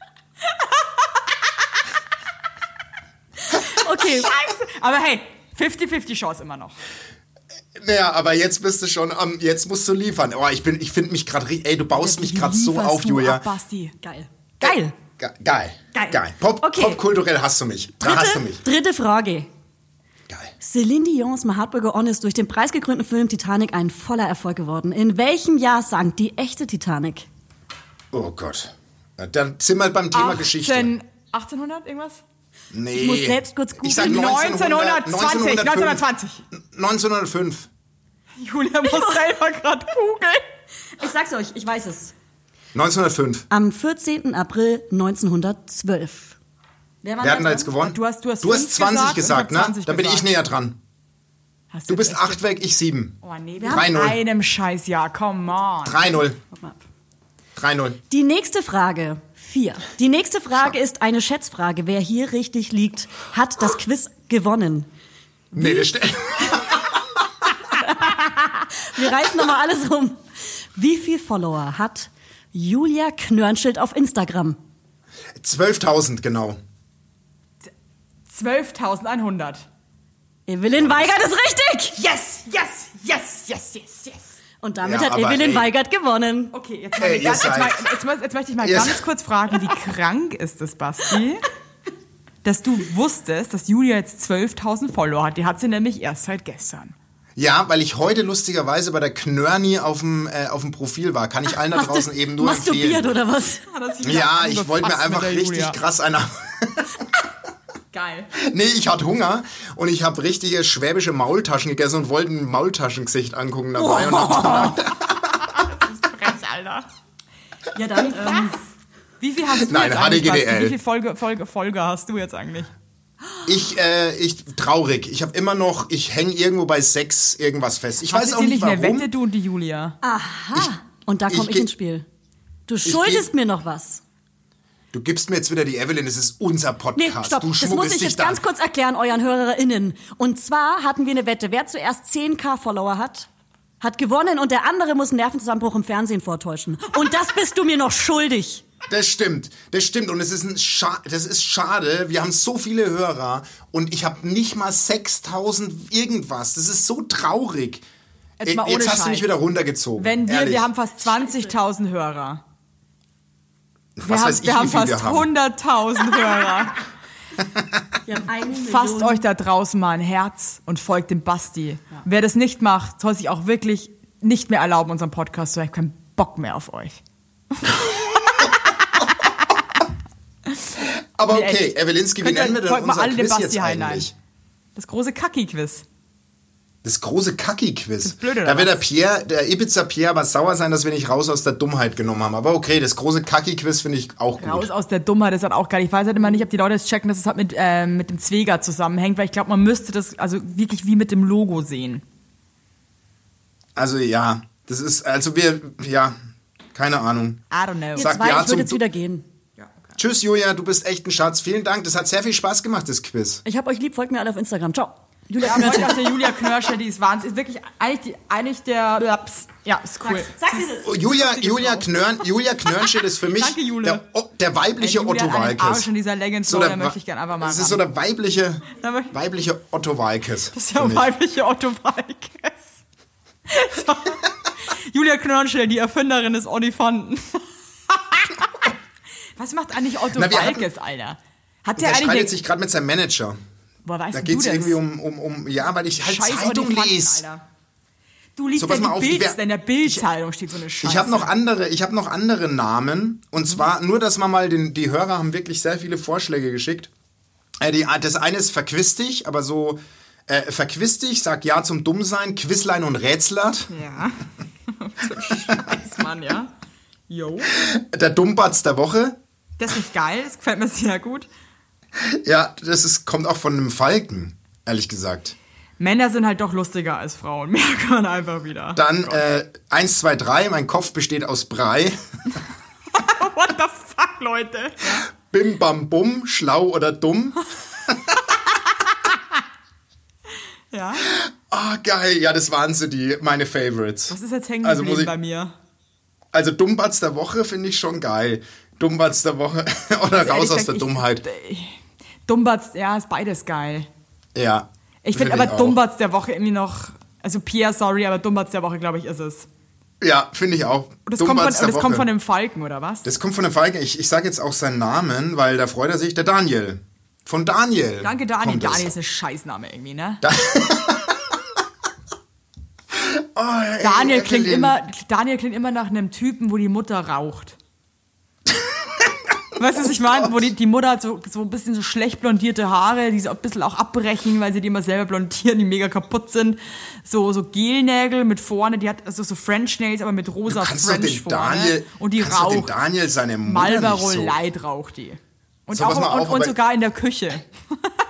Okay, Aber hey, 50-50 Chance immer noch. Naja, aber jetzt bist du schon am, jetzt musst du liefern. Oh, ich bin, ich finde mich gerade, ey, du baust mich gerade so auf, du Julia. Ab, Basti. geil. Geil. Ge geil. Geil. Geil. Pop, Okay. Popkulturell hast du mich. Da hast du Dritte, mich. dritte Frage. Geil. Celine Dion's My Heart Will Go On ist durch den preisgekrönten Film Titanic ein voller Erfolg geworden. In welchem Jahr sank die echte Titanic? Oh Gott. Dann sind wir beim Thema Geschichte. 18, 1800 irgendwas? Nee. Ich muss selbst kurz googeln. Ich sag 1900, 1920, 1920. 1905. Julia muss selber gerade googeln. Ich sag's euch, ich weiß es. 1905. Am 14. April 1912. Wer war Wer hat denn da jetzt gewonnen? Du hast- du hast du hast fünf 20 gesagt gesagt, ne? 20 Dann bin ich näher dran. Hast Du bist jetzt echt- 8 weg, ich 7. Oh nee, Wir haben haben 3-0. einem Scheißjahr, come on. 3-0. Warte mal ab. 3-0. Die nächste Frage. Vier. Die nächste Frage ist eine Schätzfrage. Wer hier richtig liegt, hat das Quiz gewonnen. Nee, das stimmt. Wir reißen nochmal alles um. Wie viel Follower hat Julia Knörnschild auf Instagram? 12.000, genau. 12.100. Evelyn Weigert ist richtig! Yes, yes, yes, yes, yes, yes. Und damit Ja, hat aber Evelyn ey. Weigert gewonnen. Okay, jetzt, mal Ey, ganz, jetzt, mal, jetzt, mal, jetzt möchte ich mal Ihr ganz kurz fragen, wie krank ist es, Basti, dass du wusstest, dass Julia jetzt 12.000 Follower hat. Die hat sie nämlich erst seit gestern. Ja, weil ich heute lustigerweise bei der Knörni auf dem, äh, auf dem Profil war. Kann ich allen da draußen eben nur masturbiert empfehlen. oder was? Ja, ich wollte mir einfach richtig krass einer. Geil. Nee, ich hatte Hunger und ich habe richtige schwäbische Maultaschen gegessen und wollte ein Maultaschengesicht angucken dabei. Und hab dann, Frech, Alter. Ja, dann. Ähm, Wie viel hast du Nein, jetzt eigentlich, HDGDL. Basti? Wie viel Folge, Folge, Folge hast du jetzt eigentlich? ich, äh, ich, traurig. Ich habe immer noch, ich hänge irgendwo bei sechs irgendwas fest. Ich weiß Hattet auch ihr nicht nicht eine warum. Wette, du und die Julia? aha. Und da komme ich ich, ins Spiel. Du schuldest mir noch was. Du gibst mir jetzt wieder die Evelyn, es ist unser Nee, Podcast. stopp. du Das muss ich jetzt da. ganz kurz erklären, euren HörerInnen. Und zwar hatten wir eine Wette. Wer zuerst 10k Follower hat, hat gewonnen und der andere muss einen Nervenzusammenbruch im Fernsehen vortäuschen. Und das bist du mir noch schuldig. Das stimmt, das stimmt und es ist ein Scha das ist schade. Wir haben so viele Hörer und ich habe nicht mal 6000 irgendwas. Das ist so traurig. Jetzt mal ohne jetzt hast du Scheiß. mich wieder runtergezogen. Wenn wir, ehrlich. wir haben fast 20.000 Hörer. Wir was haben, weiß ich, wir haben fast wir haben. 100.000 Hörer. Wir haben Fasst euch da draußen mal ein Herz und folgt dem Basti. Wer das nicht macht, soll sich auch wirklich nicht mehr erlauben, unseren Podcast zu hören. Ich habe keinen Bock mehr auf euch. Aber okay. Evelinski, wie nennen wir denn folgt mal unser alle dem Quiz Basti jetzt eigentlich? Das große Kacki-Quiz. Das große Kacki-Quiz. blöd, oder Da wird der Pierre, der Ibiza Pierre, aber sauer sein, dass wir nicht raus aus der Dummheit genommen haben. Aber okay, das große Kacki-Quiz finde ich auch gut. Raus aus der Dummheit, das hat auch geil. Ich weiß halt immer nicht, ob die Leute jetzt checken, dass es halt mit, äh, mit dem Zwieger zusammenhängt, weil ich glaube, man müsste das also wirklich wie mit dem Logo sehen. Also ja, das ist, also wir, ja, keine Ahnung. I don't know. Sag zwei, ja ich würde jetzt wieder gehen. Tschüss, Julia, du bist echt ein Schatz. Vielen Dank, das hat sehr viel Spaß gemacht, das Quiz. Ich hab euch lieb, folgt mir alle auf Instagram. Ciao. Julia Ja, der Julia Knörsche, die ist Wahnsinn. Ist wirklich eigentlich, die, eigentlich der. Ja, ist cool. Sag dieses. Oh, Julia, Julia, Knörn, Julia Knörnschild ist für mich Danke, der, O- der weibliche Ey, Otto Walkes. in dieser Leggings, So der möchte ich gerne einfach mal Das ist so der weibliche, weibliche Otto Walkes. Das ist der weibliche Otto Walkes. So. Julia Knörnschild, die Erfinderin des Olifanten. Was macht eigentlich Otto Na, Walkes, Alter? Hat der, Der eigentlich streitet sich gerade mit seinem Manager. Woher weißt Da du geht es irgendwie um, um, um, ja, weil ich halt Scheiß Zeitung lese. Du liest So, ja die auf, Bild, wer- in der Bildzeitung steht so eine Scheiße. Ich habe noch andere, ich habe noch andere Namen und zwar nur, dass man mal den, die Hörer haben wirklich sehr viele Vorschläge geschickt. Äh, die, das eine ist verquistig, aber so äh, verquistig, sag ja zum Dummsein, Quizlein und Rätslert. Ja. so Scheiß, Mann, ja. Jo. Der Dummbatz der Woche. Das ist nicht geil, das gefällt mir sehr gut. Ja, das ist, kommt auch von einem Falken, ehrlich gesagt. Männer sind halt doch lustiger als Frauen. Merkt man einfach wieder. Dann äh, 1, 2, 3, mein Kopf besteht aus Brei. What the fuck, Leute? Bim, bam, bum, schlau oder dumm. Ja. Ah, geil. Ja, das waren so die, meine Favorites. Was ist jetzt hängen Also muss ich- bei mir? Also Dummbatz der Woche finde ich schon geil. Dummbatz der Woche oder Also raus aus der gesagt, Dummheit. Ich, Dummbatz, ja, ist beides geil. Ja. Ich finde find aber auch. Dummbatz der Woche irgendwie noch. Also Pia, sorry, aber Dummbatz der Woche, glaube ich, ist es. Ja, finde ich auch. Und das, kommt von, das kommt von dem Falken, oder was? Das kommt von dem Falken. Ich, ich sage jetzt auch seinen Namen, weil da freut er sich. Der Daniel. Von Daniel. Danke, Daniel. Daniel ist ein Scheißname irgendwie, ne? Oh, ey, Daniel klingt, Evelyn. immer, Daniel klingt immer nach einem Typen, wo die Mutter raucht. Weißt du, was ich meine? Wo die, die Mutter hat so, so ein bisschen so schlecht blondierte Haare, die so ein bisschen auch abbrechen, weil sie die immer selber blondieren, die mega kaputt sind. So, so Gelnägel mit vorne, die hat also so French Nails, aber mit rosa Du kannst doch French den vorne. Daniel, und die doch den raucht. Daniel seine Mutter Marlboro so. Light raucht die. Und, So, auch, und, auf, und aber- sogar in der Küche.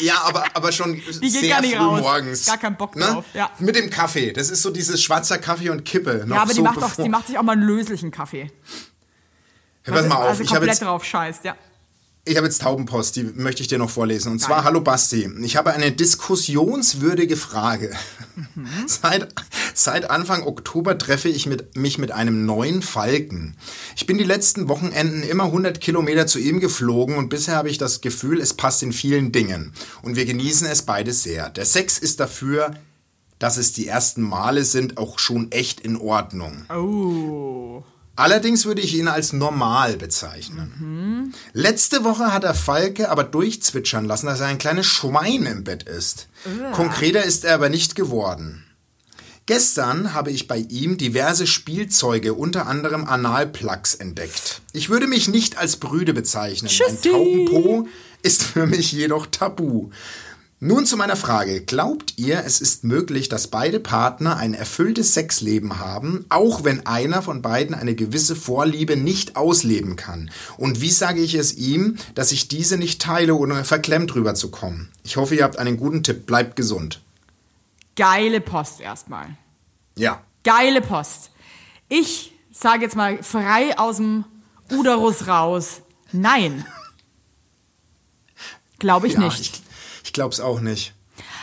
Ja, aber, aber schon geht sehr gar nicht früh raus. morgens. Gar keinen Bock drauf, ja. Mit dem Kaffee. Das ist so dieses schwarzer Kaffee und Kippe. Noch Ja, aber so die macht, doch, die macht sich auch mal einen löslichen Kaffee. Hör pass mal auf. also ich habe jetzt, drauf scheißt, ja. ich hab jetzt Taubenpost, die möchte ich dir noch vorlesen. Und zwar, hallo Basti, ich habe eine diskussionswürdige Frage. Mhm. Seit, seit Anfang Oktober treffe ich mit, mich mit einem neuen Falken. Ich bin die letzten Wochenenden immer 100 Kilometer zu ihm geflogen und bisher habe ich das Gefühl, es passt in vielen Dingen. Und wir genießen es beide sehr. Der Sex ist dafür, dass es die ersten Male sind, auch schon echt in Ordnung. Oh. Allerdings würde ich ihn als normal bezeichnen. Letzte Woche hat der Falke aber durchzwitschern lassen, dass er ein kleines Schwein im Bett ist. Konkreter ist er aber nicht geworden. Gestern habe ich bei ihm diverse Spielzeuge, unter anderem Analplugs, entdeckt. Ich würde mich nicht als Brüde bezeichnen. Ein Tschüssi. Taubenpo ist für mich jedoch tabu. Nun zu meiner Frage. Glaubt ihr, es ist möglich, dass beide Partner ein erfülltes Sexleben haben, auch wenn einer von beiden eine gewisse Vorliebe nicht ausleben kann? Und wie sage ich es ihm, dass ich diese nicht teile, ohne verklemmt rüberzukommen? Ich hoffe, ihr habt einen guten Tipp. Bleibt gesund. Geile Post erstmal. Ja. Geile Post. Ich sage jetzt mal frei aus dem Uderus raus. Nein. Glaube ich ja, nicht. Ich, ich glaube es auch nicht.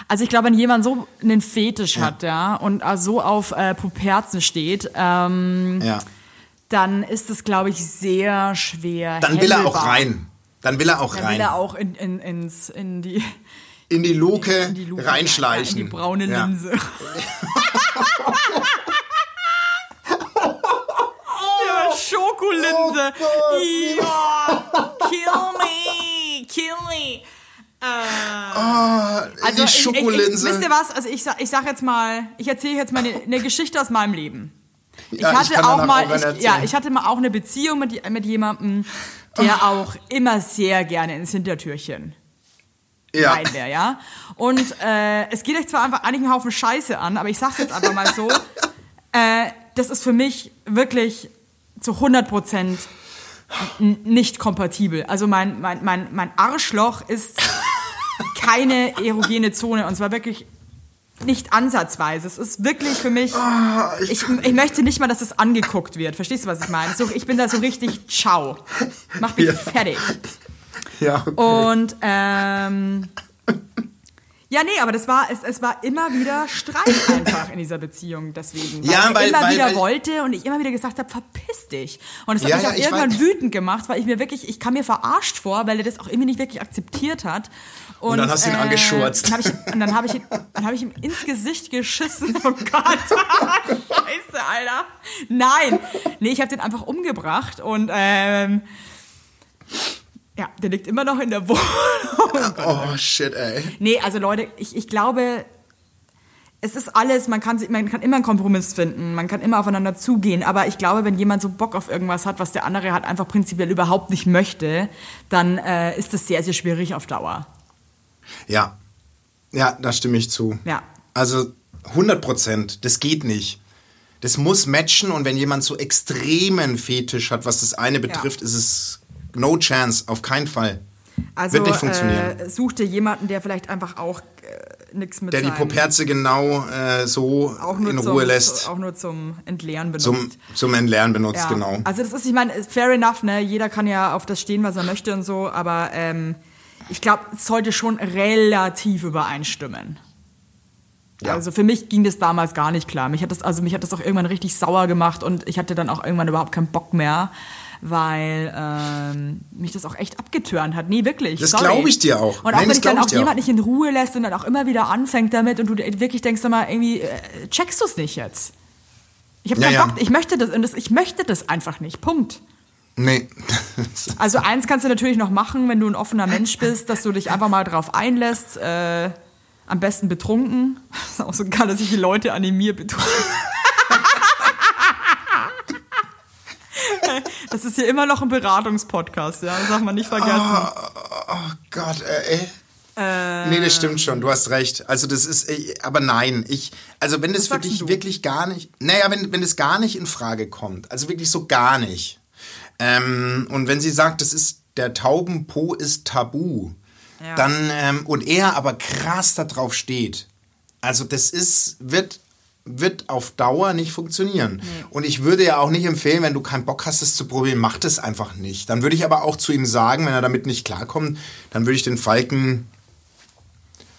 Also ich glaube, wenn jemand so einen Fetisch hat, ja, und äh, so auf äh, Puperzen steht, ähm, Ja. dann ist es, glaube ich, sehr schwer. Dann will er auch rein. Dann will er auch Dann rein. will er auch in, in, ins, in die, in die Luke, in die Luke reinschleichen. rein, in die braune Ja. Linse. ja, Schokolinse. ja, kill me, kill me. In Also die ich, ich, ich, Schokolinse. wisst ihr was? Also ich, sag- ich sag jetzt mal, ich erzähle jetzt mal eine, eine Geschichte aus meinem Leben. Ich Ja, ich hatte kann auch mal, auch eine ich, ja, ich hatte mal auch eine Beziehung mit, mit jemandem, der auch immer sehr gerne ins Hintertürchen ja. rein wäre, ja. Und äh, es geht euch zwar einfach eigentlich einen Haufen Scheiße an, aber ich sag's jetzt einfach mal so, äh, das ist für mich wirklich zu 100 Prozent nicht kompatibel. Also mein, mein, mein, mein Arschloch ist keine erogene Zone und zwar wirklich nicht ansatzweise. Es ist wirklich für mich. ich, ich möchte nicht mal, dass es angeguckt wird. Verstehst du, was ich meine? So, ich bin da so richtig ciao. Mach mich Ja. fertig. Ja, okay. Und ähm, ja, nee, aber das war, es, es war immer wieder Streit einfach in dieser Beziehung deswegen. Weil Ja, er weil- immer weil- wieder weil- wollte und ich immer wieder gesagt habe, verpiss dich. Und das hat Ja, mich ja, auch ich irgendwann wütend gemacht, weil ich mir wirklich, ich kam mir verarscht vor, weil er das auch irgendwie nicht wirklich akzeptiert hat. Und, dann hast du ihn angeschurzt. Hab ich, und dann habe ich, dann hab ich ihm ins Gesicht geschissen. Oh Gott. Scheiße, Alter. Nein. Nee, ich habe den einfach umgebracht und ähm, ja, der liegt immer noch in der Wohnung. Oh, shit, ey. Nee, also Leute, ich, ich glaube, es ist alles, man kann, sich- man kann immer einen Kompromiss finden, man kann immer aufeinander zugehen, aber ich glaube, wenn jemand so Bock auf irgendwas hat, was der andere halt einfach prinzipiell überhaupt nicht möchte, dann äh, ist das sehr, sehr schwierig auf Dauer. Ja. Ja, da stimme ich zu. Ja. Also 100 Prozent, das geht nicht. Das muss matchen und wenn jemand so extremen Fetisch hat, was das eine betrifft, ist es no chance, auf keinen Fall. Also Wird nicht funktionieren. Äh, such dir jemanden, der vielleicht einfach auch äh, nichts mit Der die Poperze genau äh, so in zum, Ruhe lässt, Auch nur zum Entleeren benutzt. zum, zum Entlernen benutzt, Ja. genau. Also das ist, ich meine, fair enough, ne? Jeder kann ja auf das stehen, was er möchte und so, aber ähm, ich glaube, es sollte schon relativ übereinstimmen. Ja. Also für mich ging das damals gar nicht klar. Mich hat das, also mich hat das auch irgendwann richtig sauer gemacht und ich hatte dann auch irgendwann überhaupt keinen Bock mehr, weil ähm, mich das auch echt abgetürnt hat. Nee, wirklich. Das sorry. glaub ich dir auch. Und Nein, auch wenn das ich dann auch jemand auch. nicht in Ruhe lässt und dann auch immer wieder anfängt damit und du wirklich denkst mal irgendwie, äh, checkst du es nicht jetzt? Ich habe Ja, keinen ja. Bock, ich möchte das und das, ich möchte das einfach nicht. Punkt. Nee. Also eins kannst du natürlich noch machen, wenn du ein offener Mensch bist, dass du dich einfach mal drauf einlässt. Äh, am besten betrunken. Das ist auch so geil, dass ich die Leute animiere, betrunken. Das ist hier immer noch ein Beratungspodcast, ja. Das darf man nicht vergessen. Oh Gott, äh, ey. Nee, das stimmt schon, du hast recht. Also das ist, äh, aber nein, ich, also wenn das für dich du? wirklich gar nicht, naja, wenn, wenn es gar nicht in Frage kommt, also wirklich so gar nicht. Ähm, und wenn sie sagt, das ist, der Taubenpo ist tabu, Ja. dann, ähm, und er aber krass darauf steht, also das ist, wird, wird auf Dauer nicht funktionieren. Und ich würde ja auch nicht empfehlen, wenn du keinen Bock hast, es zu probieren, mach das einfach nicht. Dann würde ich aber auch zu ihm sagen, wenn er damit nicht klarkommt, dann würde ich den Falken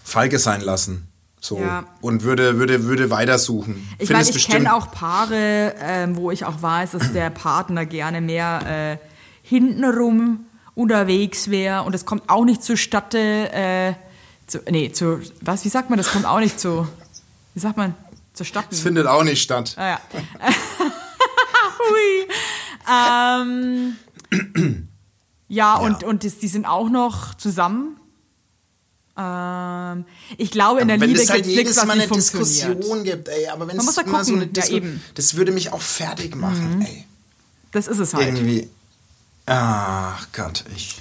Falke sein lassen. So. Ja. Und würde, würde, würde weitersuchen. Ich Finde meine, ich kenne auch Paare, ähm, wo ich auch weiß, dass der Partner gerne mehr äh, hintenrum unterwegs wäre und es kommt auch nicht zustande. Äh, zu, nee, zu, was, wie sagt man, das kommt auch nicht zu, wie sagt man, zustatten. Es findet auch nicht statt. Ah, ja. Hui. ähm, ja, und, und das, die sind auch noch zusammen. Ähm, ich glaube, in der wenn Liebe es halt gibt es nichts, jedes was Mal eine. Diskussion gibt, ey, aber wenn Man es ja immer so eine. Ja, Diskussion, eben. das würde mich auch fertig machen, ey. Das ist es halt. Irgendwie. Ach Gott, ich.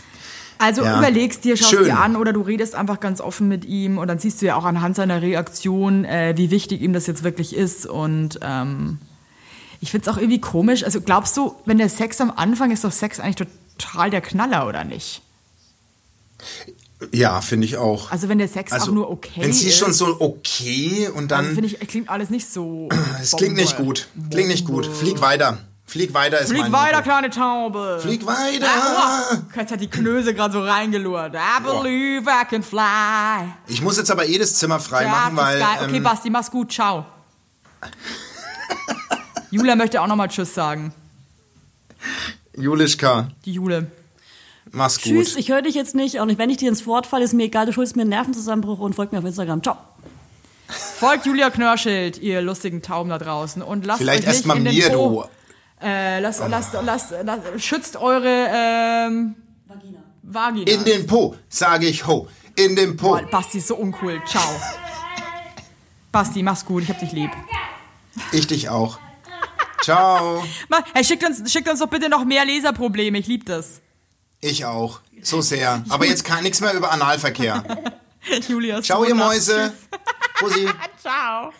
Also Ja. überlegst dir, schaust Schön. dir an oder du redest einfach ganz offen mit ihm und dann siehst du ja auch anhand seiner Reaktion, äh, wie wichtig ihm das jetzt wirklich ist. Und ähm, ich finde es auch irgendwie komisch. Also glaubst du, wenn der Sex am Anfang ist, doch Sex eigentlich total der Knaller oder nicht? Ja, finde ich auch. Also wenn der Sex auch nur okay Wenn sie ist. schon so okay und dann. also finde ich, klingt alles nicht so. es klingt nicht Bombe. gut. Klingt nicht gut. Flieg weiter. Flieg weiter ist Flieg weiter, Motto. kleine Taube. Flieg weiter. Ah, oh, jetzt hat die Knöse gerade so reingelurrt. I believe I can fly. Ich muss jetzt aber das Zimmer frei Ja, machen, weil. geil. Okay, ähm, Basti, mach's gut. Ciao. Julia möchte auch nochmal Tschüss sagen. Julischka, Die Jule. mach's gut. Tschüss, ich höre dich jetzt nicht. Auch nicht, wenn ich dir ins Wort falle, ist mir egal. Du schuldest mir einen Nervenzusammenbruch und folg mir auf Instagram. Ciao. Folgt Julia Knörschild, ihr lustigen Tauben da draußen. Und lasst Vielleicht euch erst nicht mal in den mir, Po. du. Äh, lasst, lasst, lasst, lasst, schützt eure ähm, Vagina. Vagina. In den Po, sage ich ho. In den Po. Boah, Basti ist so uncool. Ciao. Basti, mach's gut. Ich hab dich lieb. Ich dich auch. Ciao. Mal, hey, schickt uns, schickt uns doch bitte noch mehr Leserprobleme. Ich lieb das. Ich auch. So sehr. Aber jetzt kann nichts mehr über Analverkehr. Julia ist Ciao, ihr. Mäuse. Pussy. Ciao.